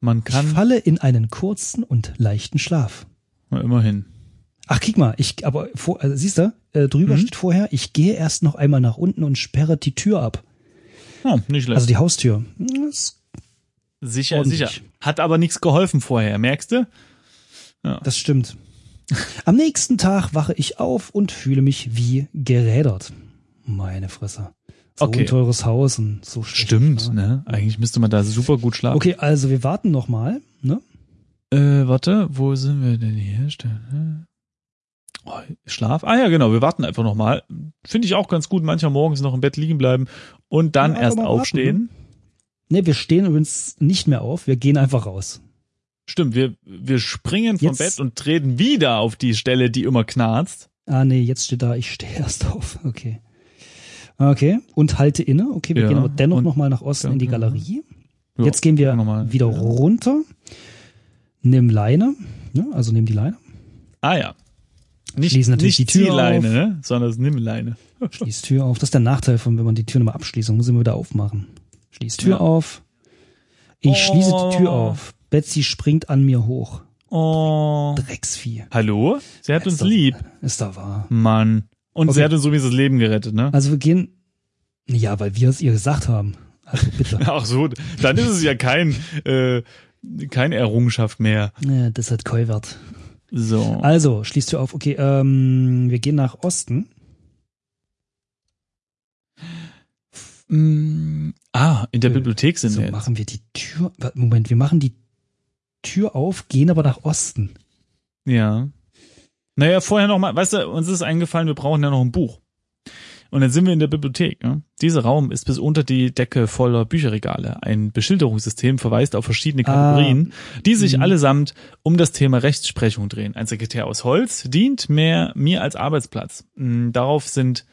Man Ich kann. falle in einen kurzen und leichten Schlaf. Na, immerhin. Ach, kick mal, ich, aber vor, also, siehst du, äh, drüber Mhm. steht vorher, ich gehe erst noch einmal nach unten und sperre die Tür ab. Oh, nicht schlecht. Also die Haustür. Das, sicher, ordentlich. sicher. Hat aber nichts geholfen vorher, merkst du? das stimmt. Am nächsten Tag wache ich auf und fühle mich wie gerädert. Meine Fresse. So Okay. ein teures Haus und so schlecht. Stimmt, Ja. ne? Eigentlich müsste man da super gut schlafen. Okay, also wir warten noch mal. Ne? Äh, warte, wo sind wir denn hier? Oh, Schlaf? Ah ja, genau, wir warten einfach nochmal. Finde ich auch ganz gut, mancher morgens noch im Bett liegen bleiben und dann Ja, erst mal warten, aufstehen. Ne, wir stehen übrigens nicht mehr auf, wir gehen einfach raus. Stimmt, wir, wir springen vom Jetzt- Bett und treten wieder auf die Stelle, die immer knarzt. Ah nee, jetzt steht da, ich stehe erst auf. Okay. Okay, und halte inne. Okay, wir Ja, gehen aber dennoch und- noch mal nach Osten in die. Galerie. Ja, Jetzt gehen wir mal. wieder Ja. runter. Nimm Leine, ne? also nimm die Leine. Ah ja. Nicht, Schließen natürlich nicht die Tür Ziehleine, auf. ne? sondern das Nimmleine. Schließ Tür auf. Das ist der Nachteil von, wenn man die Tür nochmal abschließt, dann muss ich immer wieder aufmachen. Schließ Tür Ja. auf. Ich Oh. schließe die Tür auf. Betsy springt an mir hoch. Oh. Drecksvieh. Hallo? Sie hat Ist uns doch- lieb. Ist da wahr. Mann. Und sie Okay. hat uns sowieso das Leben gerettet, ne? Also wir gehen. Ja, weil wir es ihr gesagt haben. Also bitte. (laughs) Ach so, dann ist es ja kein, äh, keine Errungenschaft mehr. ja, das hat Keuwert. So. Also, schließt Tür auf. Okay, ähm, wir gehen nach Osten. Mm, ah, in der Äh, Bibliothek sind So wir jetzt. machen wir die Tür. Moment, wir machen die Tür auf, gehen aber nach Osten. Ja. Naja, vorher noch mal, weißt du, uns ist eingefallen, wir brauchen ja noch ein Buch. Und dann sind wir in der Bibliothek. Ne? Dieser Raum ist bis unter die Decke voller Bücherregale. Ein Beschilderungssystem verweist auf verschiedene Kategorien, ah. die sich mhm. allesamt um das Thema Rechtsprechung drehen. Ein Sekretär aus Holz dient mehr mir als Arbeitsplatz. Hm, darauf sind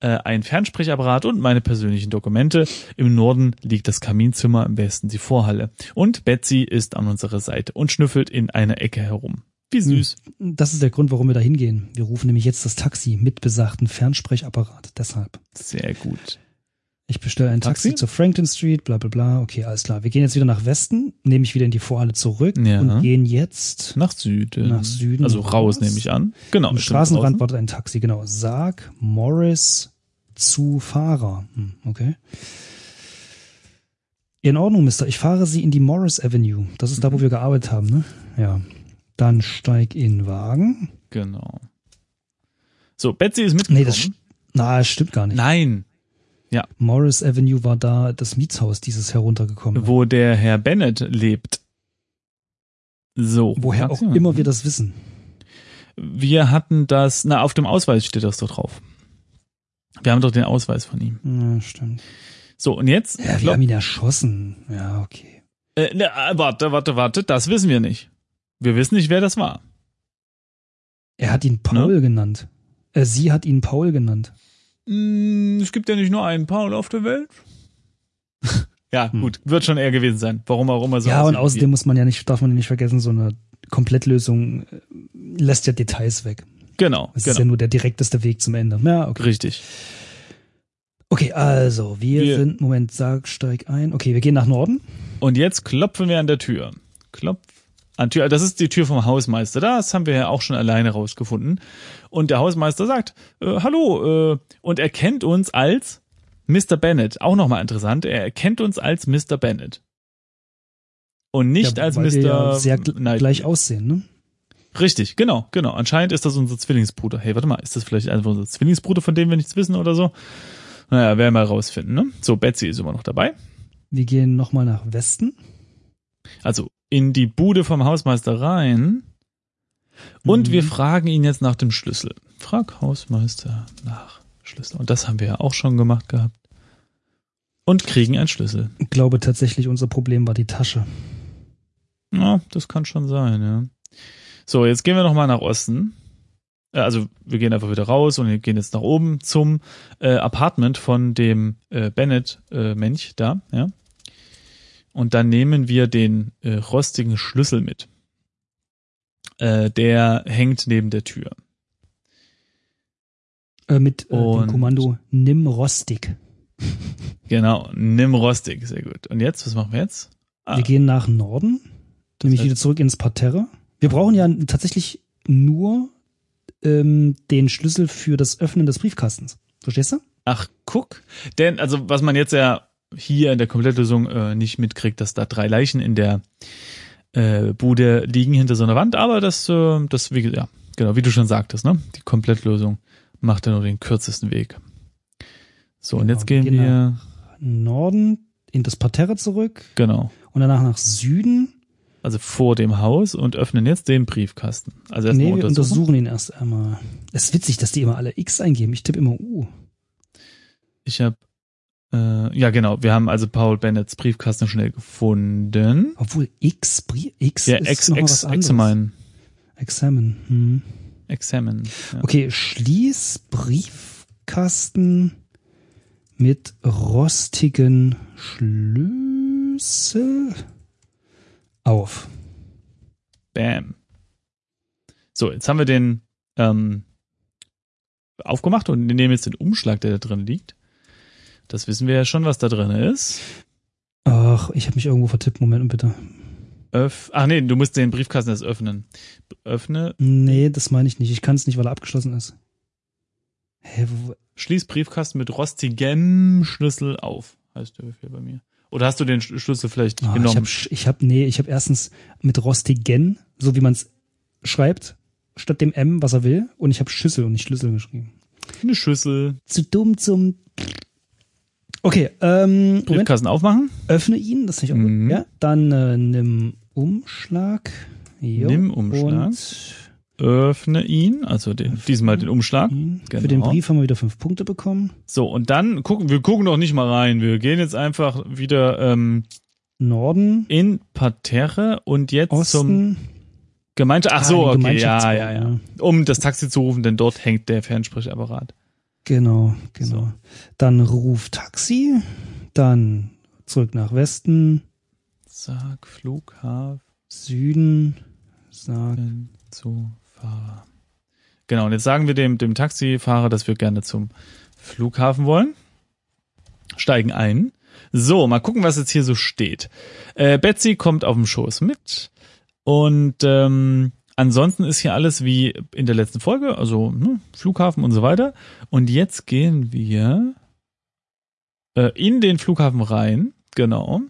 äh, ein Fernsprechapparat und meine persönlichen Dokumente. Im Norden liegt das Kaminzimmer, im Westen die Vorhalle. Und Betsy ist an unserer Seite und schnüffelt in einer Ecke herum. Wie süß. Das ist der Grund, warum wir da hingehen. Wir rufen nämlich jetzt das Taxi mit besagten Fernsprechapparat. Deshalb. Sehr gut. Ich bestelle ein Taxi, Taxi zur Franklin Street, bla bla bla. Okay, alles klar. Wir gehen jetzt wieder nach Westen, nehme ich wieder in die Vorhalle zurück ja. und gehen jetzt nach Süden. Nach Süden. Also raus, nehme ich an. Genau. Am Straßenrand wartet ein Taxi, genau. Sag Morris zu Fahrer. Hm, okay. In Ordnung, Mister. Ich fahre Sie in die Morris Avenue. Das ist da, wo mhm. wir gearbeitet haben, ne? Ja. Dann steig in Wagen. Genau. So, Betsy ist mitgekommen. Nee, das, na, das stimmt gar nicht. Nein. Ja. Morris Avenue war da das Mietshaus, dieses heruntergekommen. Wo der Herr Bennett lebt. So. Woher auch immer wir das wissen. Wir hatten das, na, auf dem Ausweis steht das doch drauf. Wir haben doch den Ausweis von ihm. Ja, stimmt. So, und jetzt? Ja, wir glaub, haben ihn erschossen. Ja, okay. Äh, ne, warte, warte, warte, das wissen wir nicht. Wir wissen nicht, wer das war. Er hat ihn Paul ne? genannt. Äh, sie hat ihn Paul genannt. Mm, es gibt ja nicht nur einen Paul auf der Welt. (laughs) ja, hm. gut, wird schon er gewesen sein. Warum auch immer so. Ja, und außerdem muss man ja nicht, darf man nicht vergessen, so eine Komplettlösung äh, lässt ja Details weg. Genau. Das genau. ist ja nur der direkteste Weg zum Ende. Ja, okay. Richtig. Okay, also, wir, wir sind, Moment, sag, steig ein. Okay, wir gehen nach Norden. Und jetzt klopfen wir an der Tür. Klopf an Tür. Das ist die Tür vom Hausmeister. Das haben wir ja auch schon alleine rausgefunden. Und der Hausmeister sagt, äh, hallo, äh, und er kennt uns als Mr. Bennett. Auch nochmal interessant. Er erkennt uns als Mr. Bennett. Und nicht ja, als Mr. Ja sehr gl gleich aussehen, ne? Richtig, genau, genau. Anscheinend ist das unser Zwillingsbruder. Hey, warte mal, ist das vielleicht einfach unser Zwillingsbruder, von dem wir nichts wissen oder so? Naja, werden wir rausfinden, ne? So, Betsy ist immer noch dabei. Wir gehen nochmal nach Westen. Also in die Bude vom Hausmeister rein. Und mhm. wir fragen ihn jetzt nach dem Schlüssel. Frag Hausmeister nach Schlüssel. Und das haben wir ja auch schon gemacht gehabt. Und kriegen einen Schlüssel. Ich glaube tatsächlich, unser Problem war die Tasche. Ja, das kann schon sein, ja. So, jetzt gehen wir nochmal nach Osten. Äh, also wir gehen einfach wieder raus und wir gehen jetzt nach oben zum äh, Apartment von dem äh, Bennett-Mensch äh, da, ja. Und dann nehmen wir den äh, rostigen Schlüssel mit. Äh, der hängt neben der Tür. Äh, mit äh, dem Kommando Nimm rostig. (laughs) Genau, nimm rostig, sehr gut. Und jetzt, was machen wir jetzt? Ah. Wir gehen nach Norden, das nämlich heißt, wieder zurück ins Parterre. Wir brauchen ja tatsächlich nur ähm, den Schlüssel für das Öffnen des Briefkastens. Verstehst du? Ach, guck. Denn, also was man jetzt ja hier in der Komplettlösung äh, nicht mitkriegt, dass da drei Leichen in der äh, Bude liegen hinter so einer Wand, aber das, äh, das, wie, ja, genau, wie du schon sagtest, ne? Die Komplettlösung macht ja nur den kürzesten Weg. So, genau, und jetzt gehen, gehen wir Norden in das Parterre zurück. Genau. Und danach nach Süden also vor dem Haus und öffnen jetzt den Briefkasten. Also erst nee, wir untersuchen ihn erst einmal. Es ist witzig, dass die immer alle X eingeben. Ich tippe immer U. Ich habe äh, ja genau, wir haben also Paul Bennetts Briefkasten schnell gefunden. Obwohl X Brief X ja, ist X, noch X, was anderes. Examine. Examine. Hm. Examine. Ja. Okay, schließ Briefkasten mit rostigen Schlüssel auf. Bam. So, jetzt haben wir den ähm, aufgemacht und nehmen jetzt den Umschlag, der da drin liegt. Das wissen wir ja schon, was da drin ist. Ach, ich habe mich irgendwo vertippt. Moment bitte. Öff Ach nee, du musst den Briefkasten erst öffnen. Öffne. Nee, das meine ich nicht. Ich kann es nicht, weil er abgeschlossen ist. Hä, wo? Schließ Briefkasten mit rostigem Schlüssel auf, heißt der Befehl bei mir. Oder hast du den Schlüssel vielleicht oh, genommen? Ich habe, ich hab, nee, ich habe erstens mit rostigen, so wie man es schreibt, statt dem M, was er will, und ich habe Schüssel und nicht Schlüssel geschrieben. Eine Schüssel. Zu dumm zum. Okay, ähm. Briefkasten aufmachen. Öffne ihn, das ist nicht auch mhm. Ja, dann äh, nimm Umschlag. Jo, nimm Umschlag. Und öffne ihn, also den, diesmal den Umschlag. Genau. Für den Brief haben wir wieder fünf Punkte bekommen. So, und dann gucken, wir gucken doch nicht mal rein. Wir gehen jetzt einfach wieder ähm, Norden, in Parterre und jetzt zum Osten. Gemeinschaft. Ach so, okay, ja, ja, ja. ja. Um das Taxi zu rufen, denn dort hängt der Fernsprechapparat. Genau, genau. So. Dann ruf Taxi, dann zurück nach Westen, Sag Flughafen Süden, sag zu Fahrer. Genau, und jetzt sagen wir dem, dem Taxifahrer, dass wir gerne zum Flughafen wollen. Steigen ein. So, mal gucken, was jetzt hier so steht. Äh, Betsy kommt auf dem Schoß mit. Und ähm, ansonsten ist hier alles wie in der letzten Folge, also ne, Flughafen und so weiter. Und jetzt gehen wir äh, in den Flughafen rein, genau.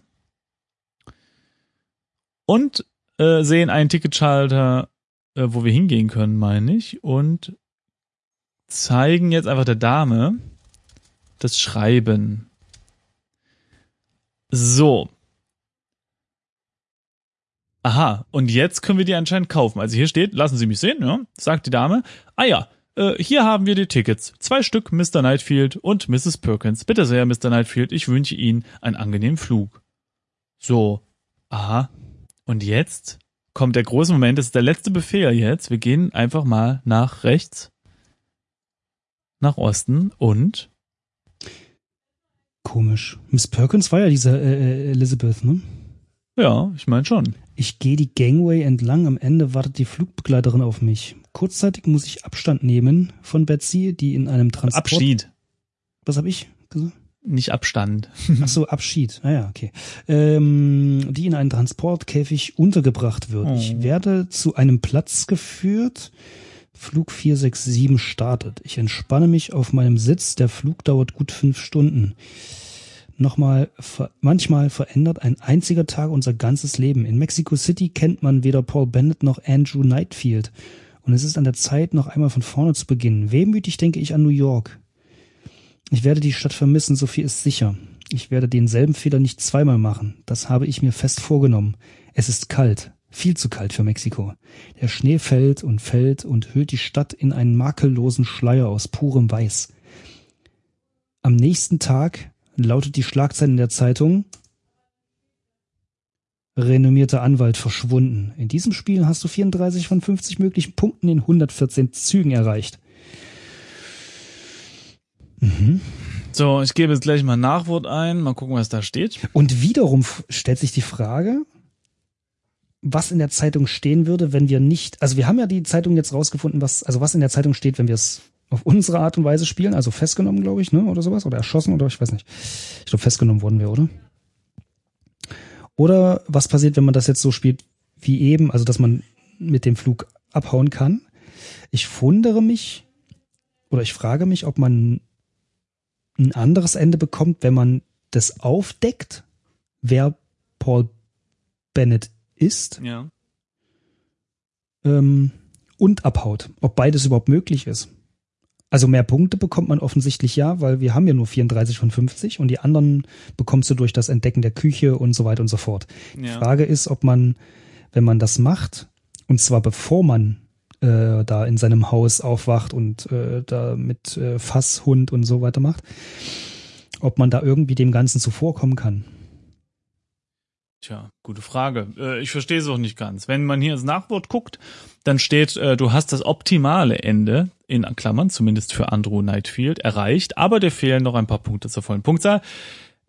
Und äh, sehen einen Ticketschalter, äh, wo wir hingehen können, meine ich. Und zeigen jetzt einfach der Dame das Schreiben. So. Aha, und jetzt können wir die anscheinend kaufen. Also hier steht, lassen Sie mich sehen, ja, sagt die Dame. Ah ja, äh, hier haben wir die Tickets. Zwei Stück Mr. Nightfield und Mrs. Perkins. Bitte sehr, Mr. Nightfield, ich wünsche Ihnen einen angenehmen Flug. So, aha. Und jetzt kommt der große Moment, das ist der letzte Befehl jetzt. Wir gehen einfach mal nach rechts, nach Osten und Komisch. Miss Perkins war ja diese äh, äh, Elizabeth, ne? ja, ich meine schon. Ich gehe die Gangway entlang, am Ende wartet die Flugbegleiterin auf mich. Kurzzeitig muss ich Abstand nehmen von Betsy, die in einem Transport... Abschied, Was habe ich gesagt? nicht Abstand. Ach so, Abschied. Ah ja, okay. Ähm, die in einen Transportkäfig untergebracht wird. Oh. Ich werde zu einem Platz geführt. Flug 467 startet. Ich entspanne mich auf meinem Sitz. Der Flug dauert gut fünf Stunden. Nochmal, ver manchmal verändert ein einziger Tag unser ganzes Leben. In Mexico City kennt man weder Paul Bennett noch Andrew Nightfield. Und es ist an der Zeit, noch einmal von vorne zu beginnen. Wehmütig denke ich an New York. Ich werde die Stadt vermissen, so viel ist sicher. Ich werde denselben Fehler nicht zweimal machen. Das habe ich mir fest vorgenommen. Es ist kalt, viel zu kalt für Mexiko. Der Schnee fällt und fällt und hüllt die Stadt in einen makellosen Schleier aus purem Weiß. Am nächsten Tag lautet die Schlagzeile in der Zeitung Renommierter Anwalt verschwunden. In diesem Spiel hast du 34 von 50 möglichen Punkten in 114 Zügen erreicht. Mhm. So, ich gebe jetzt gleich mal ein Nachwort ein, mal gucken, was da steht. Und wiederum stellt sich die Frage, was in der Zeitung stehen würde, wenn wir nicht, also wir haben ja die Zeitung jetzt rausgefunden, was, also was in der Zeitung steht, wenn wir es auf unsere Art und Weise spielen, also festgenommen, glaube ich, ne, oder sowas, oder erschossen, oder ich weiß nicht. Ich glaube, festgenommen wurden wir, oder? Oder was passiert, wenn man das jetzt so spielt wie eben, also dass man mit dem Flug abhauen kann? Ich wundere mich, oder ich frage mich, ob man ein anderes Ende bekommt, wenn man das aufdeckt, wer Paul Bennett ist Ja. ähm, und abhaut. Ob beides überhaupt möglich ist. Also mehr Punkte bekommt man offensichtlich ja, weil wir haben ja nur 34 von 50 und die anderen bekommst du durch das Entdecken der Küche und so weiter und so fort. Die ja. Frage ist, ob man, wenn man das macht, und zwar bevor man äh, da in seinem Haus aufwacht und äh, da mit äh, Fasshund und so weiter macht, ob man da irgendwie dem Ganzen zuvorkommen kann. Tja, gute Frage. Äh, ich verstehe es auch nicht ganz. Wenn man hier ins Nachwort guckt, dann steht, äh, du hast das optimale Ende, in Klammern, zumindest für Andrew Nightfield, erreicht, aber dir fehlen noch ein paar Punkte zur vollen Punktzahl.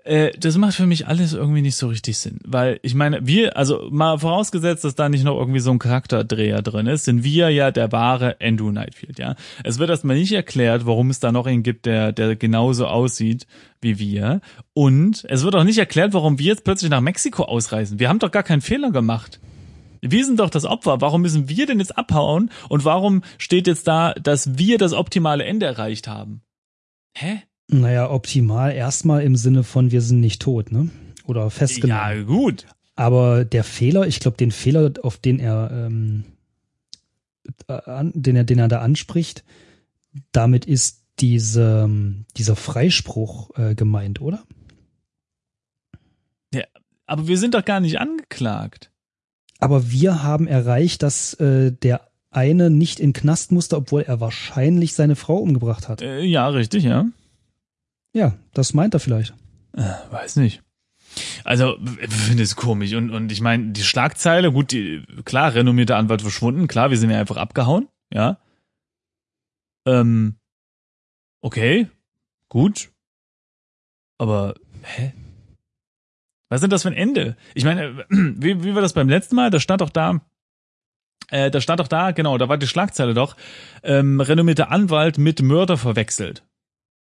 Äh, das macht für mich alles irgendwie nicht so richtig Sinn, weil ich meine, wir, also mal vorausgesetzt, dass da nicht noch irgendwie so ein Charakterdreher drin ist, sind wir ja der wahre Andrew Nightfield, ja. Es wird erstmal nicht erklärt, warum es da noch einen gibt, der, der genauso aussieht wie wir. Und es wird auch nicht erklärt, warum wir jetzt plötzlich nach Mexiko ausreisen. Wir haben doch gar keinen Fehler gemacht. Wir sind doch das Opfer. Warum müssen wir denn jetzt abhauen? Und warum steht jetzt da, dass wir das optimale Ende erreicht haben? Hä? Naja, optimal erstmal im Sinne von, wir sind nicht tot, ne? Oder festgenommen. Ja, gut. Aber der Fehler, ich glaube, den Fehler, auf den er, ähm, äh, an, den er, den er da anspricht, damit ist diese, ähm, dieser Freispruch äh, gemeint, oder? Aber wir sind doch gar nicht angeklagt. Aber wir haben erreicht, dass äh, der eine nicht in Knast musste, obwohl er wahrscheinlich seine Frau umgebracht hat. Äh, ja, richtig, ja. Ja, das meint er vielleicht. Äh, weiß nicht. Also, ich finde es komisch. Und, und ich meine, die Schlagzeile, gut, die, klar, renommierter Anwalt verschwunden, klar, wir sind ja einfach abgehauen, ja. Ähm, okay, gut. Aber, hä? Was sind das für ein Ende? Ich meine, wie, wie war das beim letzten Mal? Da stand doch da, äh, da stand doch da, genau, da war die Schlagzeile doch, ähm, renommierter Anwalt mit Mörder verwechselt.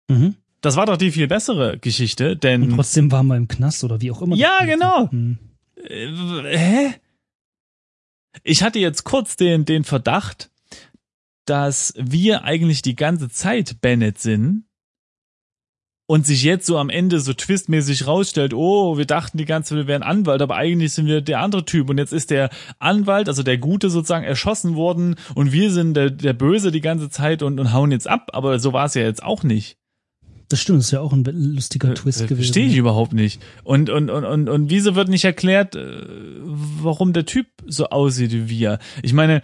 Mhm. Das war doch die viel bessere Geschichte, denn. Und trotzdem waren wir im Knast oder wie auch immer. Ja, genau. Hm. Äh, hä? Ich hatte jetzt kurz den, den Verdacht, dass wir eigentlich die ganze Zeit Bennett sind und sich jetzt so am Ende so twistmäßig rausstellt, oh, wir dachten die ganze Zeit, wir wären Anwalt, aber eigentlich sind wir der andere Typ und jetzt ist der Anwalt, also der Gute sozusagen erschossen worden und wir sind der, der Böse die ganze Zeit und, und hauen jetzt ab, aber so war es ja jetzt auch nicht. Das stimmt, das ist ja auch ein lustiger Twist Äh, gewesen. Verstehe ich überhaupt nicht. Und, und, und, und, und wieso wird nicht erklärt, äh, warum der Typ so aussieht wie wir? Ich meine,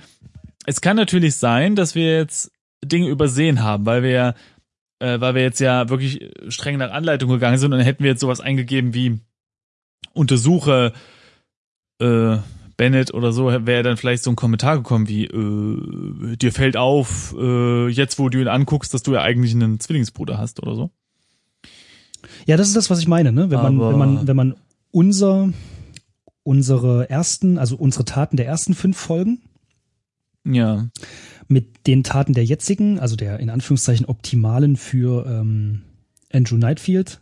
es kann natürlich sein, dass wir jetzt Dinge übersehen haben, weil wir ja, äh, weil wir jetzt ja wirklich streng nach Anleitung gegangen sind und dann hätten wir jetzt sowas eingegeben wie untersuche äh, Bennett oder so, wäre dann vielleicht so ein Kommentar gekommen wie äh, dir fällt auf, äh, jetzt wo du ihn anguckst, dass du ja eigentlich einen Zwillingsbruder hast oder so. Ja, das ist das, was ich meine, ne? Wenn man, Aber- wenn man, wenn man unser, unsere ersten, also unsere Taten der ersten fünf Folgen Ja. Mit den Taten der jetzigen, also der in Anführungszeichen optimalen für ähm, Andrew Nightfield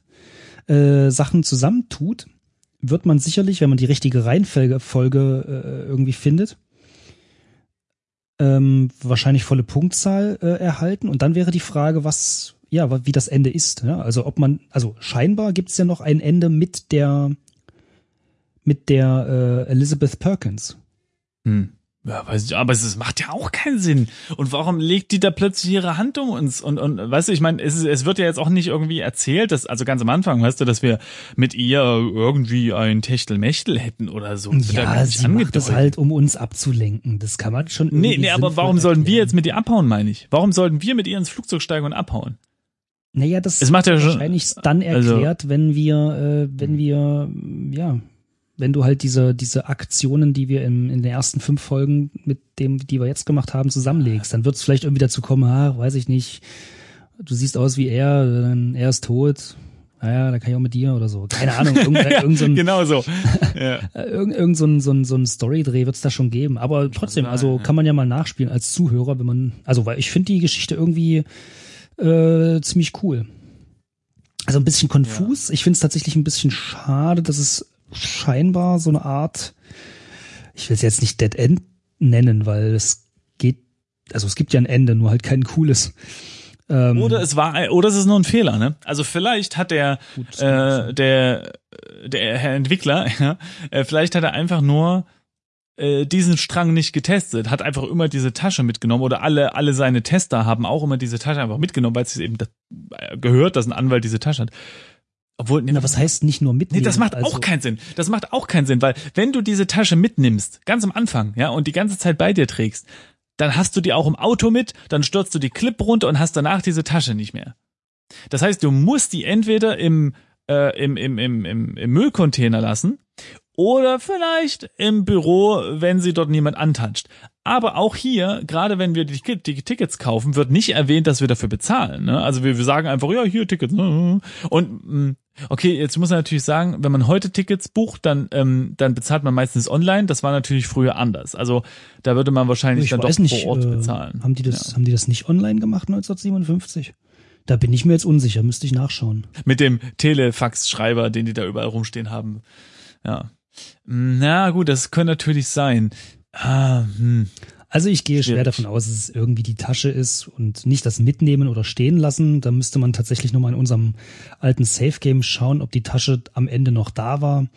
äh, Sachen zusammentut, wird man sicherlich, wenn man die richtige Reihenfolge Folge, äh, irgendwie findet, ähm, wahrscheinlich volle Punktzahl äh, erhalten. Und dann wäre die Frage, was, ja, wie das Ende ist. Ja? Also ob man, also scheinbar gibt es ja noch ein Ende mit der mit der äh, Elizabeth Perkins. Hm. Ja, weiß ich, aber es macht ja auch keinen Sinn. Und warum legt die da plötzlich ihre Hand um uns? Und, und weißt du, ich meine, es, es wird ja jetzt auch nicht irgendwie erzählt, dass, also ganz am Anfang, weißt du, dass wir mit ihr irgendwie ein Techtelmechtel hätten oder so. Das Ja, sie macht das halt, um uns abzulenken. Das kann man schon irgendwie Nee, nee, aber warum sollten wir jetzt mit ihr abhauen, meine ich? Warum sollten wir mit ihr ins Flugzeug steigen und abhauen? Naja, das Es macht ja schon- wahrscheinlich dann also- erklärt, wenn wir, äh, wenn wir, ja, wenn du halt diese, diese Aktionen, die wir im, in den ersten fünf Folgen mit dem, die wir jetzt gemacht haben, zusammenlegst, dann wird es vielleicht irgendwie dazu kommen, ah, weiß ich nicht, du siehst aus wie er, er ist tot, naja, dann kann ich auch mit dir oder so. Keine (laughs) Ahnung, irgend, irgend so ein, genau so. (laughs) ja. irgend, irgend so ein, so ein, so ein Storydreh wird es da schon geben. Aber trotzdem, also ja. kann man ja mal nachspielen als Zuhörer, wenn man, also weil ich finde die Geschichte irgendwie äh, ziemlich cool. Also ein bisschen konfus. Ich finde es tatsächlich ein bisschen schade, dass es scheinbar so eine Art, ich will es jetzt nicht Dead End nennen, weil es geht, also es gibt ja ein Ende, nur halt kein cooles. Ähm, Oder es war, oder es ist nur ein Fehler, ne? Also vielleicht hat der, Gut, äh, der, der Herr Entwickler, (laughs) ja, äh, vielleicht hat er einfach nur äh, diesen Strang nicht getestet, hat einfach immer diese Tasche mitgenommen oder alle, alle seine Tester haben auch immer diese Tasche einfach mitgenommen, weil es eben das, äh, gehört, dass ein Anwalt diese Tasche hat. Obwohl, nee, was heißt nicht nur mitnehmen? Nee, das macht also, auch keinen Sinn. Das macht auch keinen Sinn, weil wenn du diese Tasche mitnimmst, ganz am Anfang, ja, und die ganze Zeit bei dir trägst, dann hast du die auch im Auto mit, dann stürzt du die Clip runter und hast danach diese Tasche nicht mehr. Das heißt, du musst die entweder im, äh, im, im, im, im, im Müllcontainer lassen oder vielleicht im Büro, wenn sie dort niemand antatscht. Aber auch hier, gerade wenn wir die, die Tickets kaufen, wird nicht erwähnt, dass wir dafür bezahlen. Ne? Also wir, wir sagen einfach, ja, hier Tickets. ne? Und mh, okay, jetzt muss man natürlich sagen, wenn man heute Tickets bucht, dann, ähm, dann bezahlt man meistens online. Das war natürlich früher anders. Also da würde man wahrscheinlich Ich dann doch nicht, vor Ort äh, bezahlen. Haben die das, haben die das nicht online gemacht 1957? Da bin ich mir jetzt unsicher, müsste ich nachschauen. Mit dem Telefax-Schreiber, den die da überall rumstehen haben. Ja. Na gut, das könnte natürlich sein. Ah, hm. Also ich gehe schwer Schwierig. davon aus, dass es irgendwie die Tasche ist und nicht das Mitnehmen oder Stehen lassen. Da müsste man tatsächlich nochmal in unserem alten Safe Game schauen, ob die Tasche am Ende noch da war.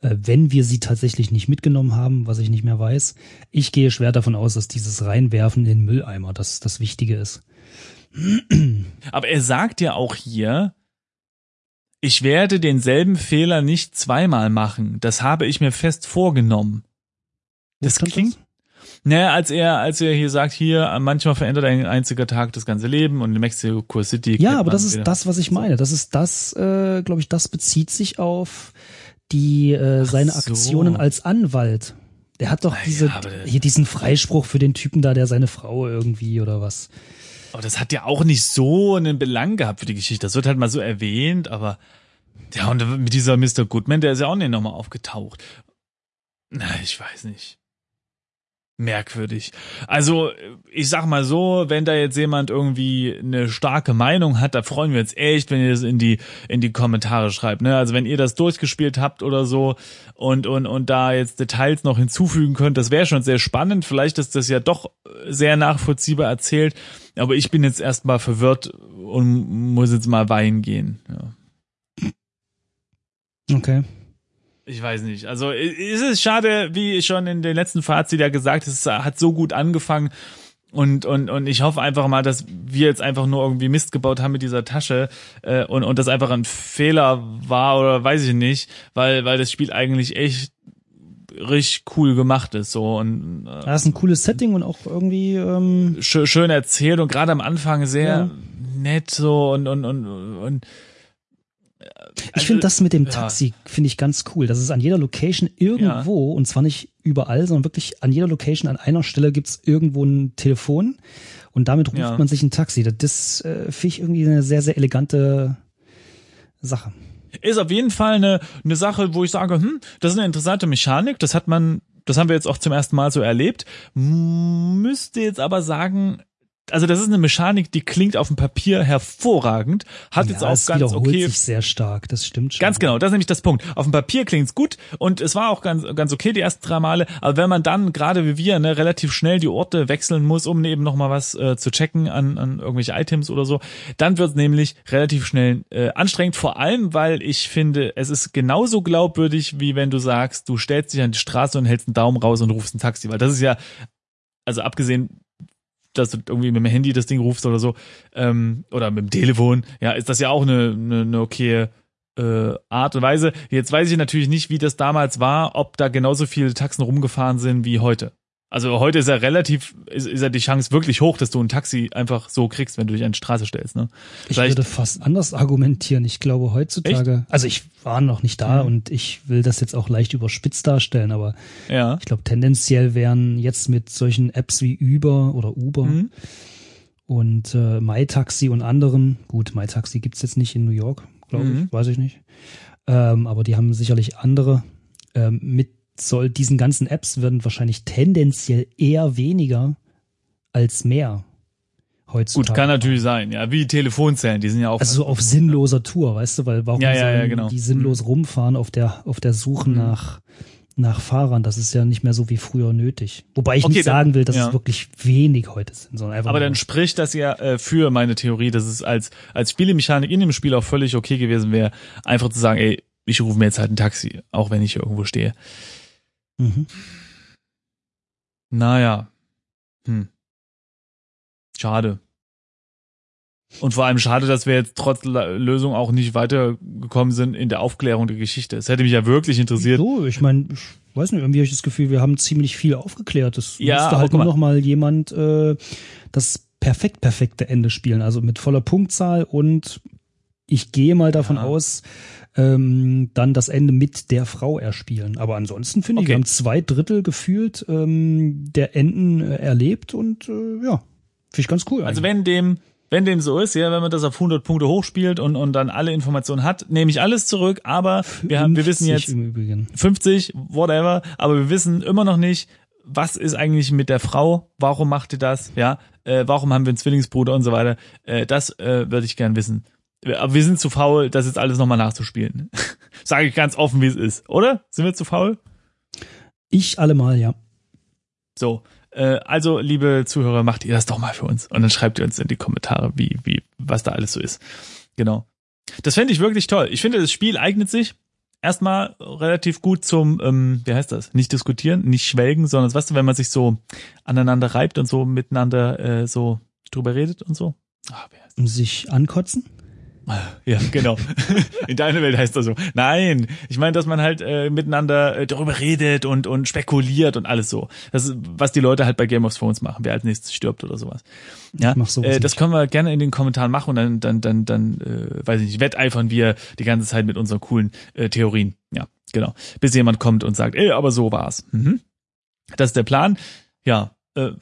Äh, wenn wir sie tatsächlich nicht mitgenommen haben, was ich nicht mehr weiß. Ich gehe schwer davon aus, dass dieses Reinwerfen in den Mülleimer das, das Wichtige ist. Aber er sagt ja auch hier, ich werde denselben Fehler nicht zweimal machen. Das habe ich mir fest vorgenommen. Das klingt, Naja, als er, als er hier sagt, hier, manchmal verändert ein einziger Tag das ganze Leben und in Mexico City. Ja, aber das ist wieder. das, was ich meine. Das ist das, äh, glaube ich, das bezieht sich auf die äh, seine so. Aktionen als Anwalt. Der hat doch diese, ja, hier diesen Freispruch für den Typen da, der seine Frau irgendwie oder was. Aber das hat ja auch nicht so einen Belang gehabt für die Geschichte. Das wird halt mal so erwähnt, aber ja, und mit dieser Mr. Goodman, der ist ja auch nicht nochmal aufgetaucht. Na, ich weiß nicht. Merkwürdig. Also, ich sag mal so, wenn da jetzt jemand irgendwie eine starke Meinung hat, da freuen wir uns echt, wenn ihr das in die, in die Kommentare schreibt, ne? Also, wenn ihr das durchgespielt habt oder so und, und, und da jetzt Details noch hinzufügen könnt, das wäre schon sehr spannend. Vielleicht ist das ja doch sehr nachvollziehbar erzählt, aber ich bin jetzt erstmal verwirrt und muss jetzt mal weinen gehen, ja. Okay. Ich weiß nicht. Also es ist schade, wie schon in den letzten Fazit ja gesagt, es hat so gut angefangen. Und, und, und ich hoffe einfach mal, dass wir jetzt einfach nur irgendwie Mist gebaut haben mit dieser Tasche äh, und, und das einfach ein Fehler war oder weiß ich nicht, weil, weil das Spiel eigentlich echt richtig cool gemacht ist so und äh, Das ist ein cooles Setting und auch irgendwie, ähm, schön, schön erzählt und gerade am Anfang sehr Ja. nett so und und und, und ich finde das mit dem Also, ja. Taxi, finde ich ganz cool. Das ist an jeder Location irgendwo, und zwar nicht überall, sondern wirklich an jeder Location, an einer Stelle gibt's irgendwo ein Telefon und damit ruft Ja. man sich ein Taxi. Das, das äh, finde ich irgendwie eine sehr, sehr elegante Sache. ist auf jeden Fall eine, eine Sache, wo ich sage, hm, das ist eine interessante Mechanik, das hat man, das haben wir jetzt auch zum ersten Mal so erlebt. Müsste jetzt aber sagen, also das ist eine Mechanik, die klingt auf dem Papier hervorragend, hat jetzt ja, auch es ganz wiederholt okay sich sehr stark, das stimmt schon. Ganz genau, das ist nämlich das Punkt. Auf dem Papier klingt's gut und es war auch ganz, ganz okay die ersten drei Male, aber wenn man dann, gerade wie wir, ne, relativ schnell die Orte wechseln muss, um eben nochmal was äh, zu checken an, an irgendwelche Items oder so, dann wird's nämlich relativ schnell äh, anstrengend, vor allem, weil ich finde, es ist genauso glaubwürdig, wie wenn du sagst, du stellst dich an die Straße und hältst einen Daumen raus und rufst ein Taxi, weil das ist ja, also abgesehen dass du irgendwie mit dem Handy das Ding rufst oder so, ähm, oder mit dem Telefon, ja, ist das ja auch eine, eine, eine okaye äh, Art und Weise. Jetzt weiß ich natürlich nicht, wie das damals war, ob da genauso viele Taxen rumgefahren sind wie heute. Also heute ist ja relativ, ist, ist ja die Chance wirklich hoch, dass du ein Taxi einfach so kriegst, wenn du dich an die Straße stellst. Ne? Ich Vielleicht- würde fast anders argumentieren. Ich glaube heutzutage, also ich war noch nicht da Mhm. und ich will das jetzt auch leicht überspitzt darstellen, aber Ja. ich glaube tendenziell wären jetzt mit solchen Apps wie Uber oder Uber Mhm. und äh, MyTaxi und anderen, gut, MyTaxi gibt's jetzt nicht in New York, glaube Mhm. ich, weiß ich nicht, ähm, aber die haben sicherlich andere. Ähm, mit soll diesen ganzen Apps werden wahrscheinlich tendenziell eher weniger als mehr heutzutage. Gut, kann natürlich sein, ja, wie Telefonzellen, die sind ja auch. Also so auf sinnloser Tour, weißt du, weil warum Ja, ja, ja, genau. die sinnlos rumfahren auf der auf der Suche Mhm. nach nach Fahrern? Das ist ja nicht mehr so wie früher nötig. Wobei ich Okay, nicht dann- sagen will, dass es wirklich wenig heute sind, sondern einfach Aber dann spricht das ja äh, für meine Theorie, dass es als, als Spielemechanik in dem Spiel auch völlig okay gewesen wäre, einfach zu sagen, ey, ich rufe mir jetzt halt ein Taxi, auch wenn ich hier irgendwo stehe. Mhm. Naja. Hm. Schade. Und vor allem schade, dass wir jetzt trotz Lösung auch nicht weitergekommen sind in der Aufklärung der Geschichte. Es hätte mich ja wirklich interessiert. So, ich meine, ich weiß nicht, irgendwie habe ich das Gefühl, wir haben ziemlich viel aufgeklärt. Es Ja, müsste halt nur noch mal jemand äh, das perfekt perfekte Ende spielen, also mit voller Punktzahl und ich gehe mal davon Ja. aus, ähm, dann das Ende mit der Frau erspielen. Aber ansonsten finde ich, Okay. wir haben zwei Drittel gefühlt ähm, der Enden äh, erlebt und äh, ja, finde ich ganz cool. Also eigentlich. wenn dem, wenn dem so ist, ja, wenn man das auf 100 Punkte hochspielt und, und dann alle Informationen hat, nehme ich alles zurück, aber wir haben, wir wissen 50 jetzt, im Übrigen. 50, whatever, aber wir wissen immer noch nicht, was ist eigentlich mit der Frau, warum macht die das, ja, äh, warum haben wir einen Zwillingsbruder und so weiter, äh, das äh, würde ich gern wissen. Aber wir sind zu faul, das jetzt alles nochmal nachzuspielen. (laughs) Sage ich ganz offen, wie es ist, oder? Sind wir zu faul? Ich allemal, ja. So, äh, also liebe Zuhörer, macht ihr das doch mal für uns und dann schreibt ihr uns in die Kommentare, wie, wie, was da alles so ist. Genau. Das fände ich wirklich toll. Ich finde, das Spiel eignet sich erstmal relativ gut zum, ähm, wie heißt das? Nicht diskutieren, nicht schwelgen, sondern weißt du, wenn man sich so aneinander reibt und so miteinander äh, so drüber redet und so. Ah, wer ist Um sich ankotzen. (laughs) Ja, genau. (laughs) In deiner Welt heißt das so. Nein, ich meine, dass man halt äh, miteinander äh, darüber redet und und spekuliert und alles so. Das ist, was die Leute halt bei Game of Thrones machen, wer als nächstes stirbt oder sowas. Ja, äh, das können wir gerne in den Kommentaren machen und dann dann dann dann äh, weiß ich nicht, wetteifern wir die ganze Zeit mit unseren coolen äh, Theorien. Ja, genau. Bis jemand kommt und sagt, ey, aber so war's. Mhm. Das ist der Plan. Ja, äh,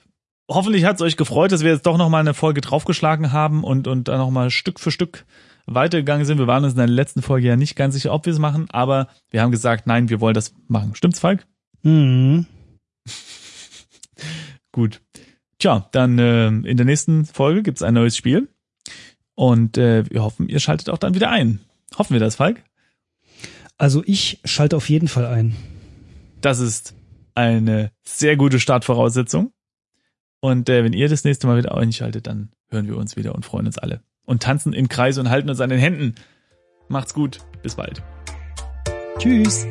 hoffentlich hat's euch gefreut, dass wir jetzt doch noch mal eine Folge draufgeschlagen haben und und dann noch mal Stück für Stück weitergegangen sind. Wir waren uns in der letzten Folge ja nicht ganz sicher, ob wir es machen, aber wir haben gesagt, nein, wir wollen das machen. Stimmt's, Falk? Mhm. (laughs) Gut. Tja, dann äh, in der nächsten Folge gibt's ein neues Spiel. Und äh, wir hoffen, ihr schaltet auch dann wieder ein. Hoffen wir das, Falk? Also ich schalte auf jeden Fall ein. Das ist eine sehr gute Startvoraussetzung. Und äh, wenn ihr das nächste Mal wieder einschaltet, dann hören wir uns wieder und freuen uns alle und tanzen im Kreis und halten uns an den Händen. Macht's gut. Bis bald. Tschüss.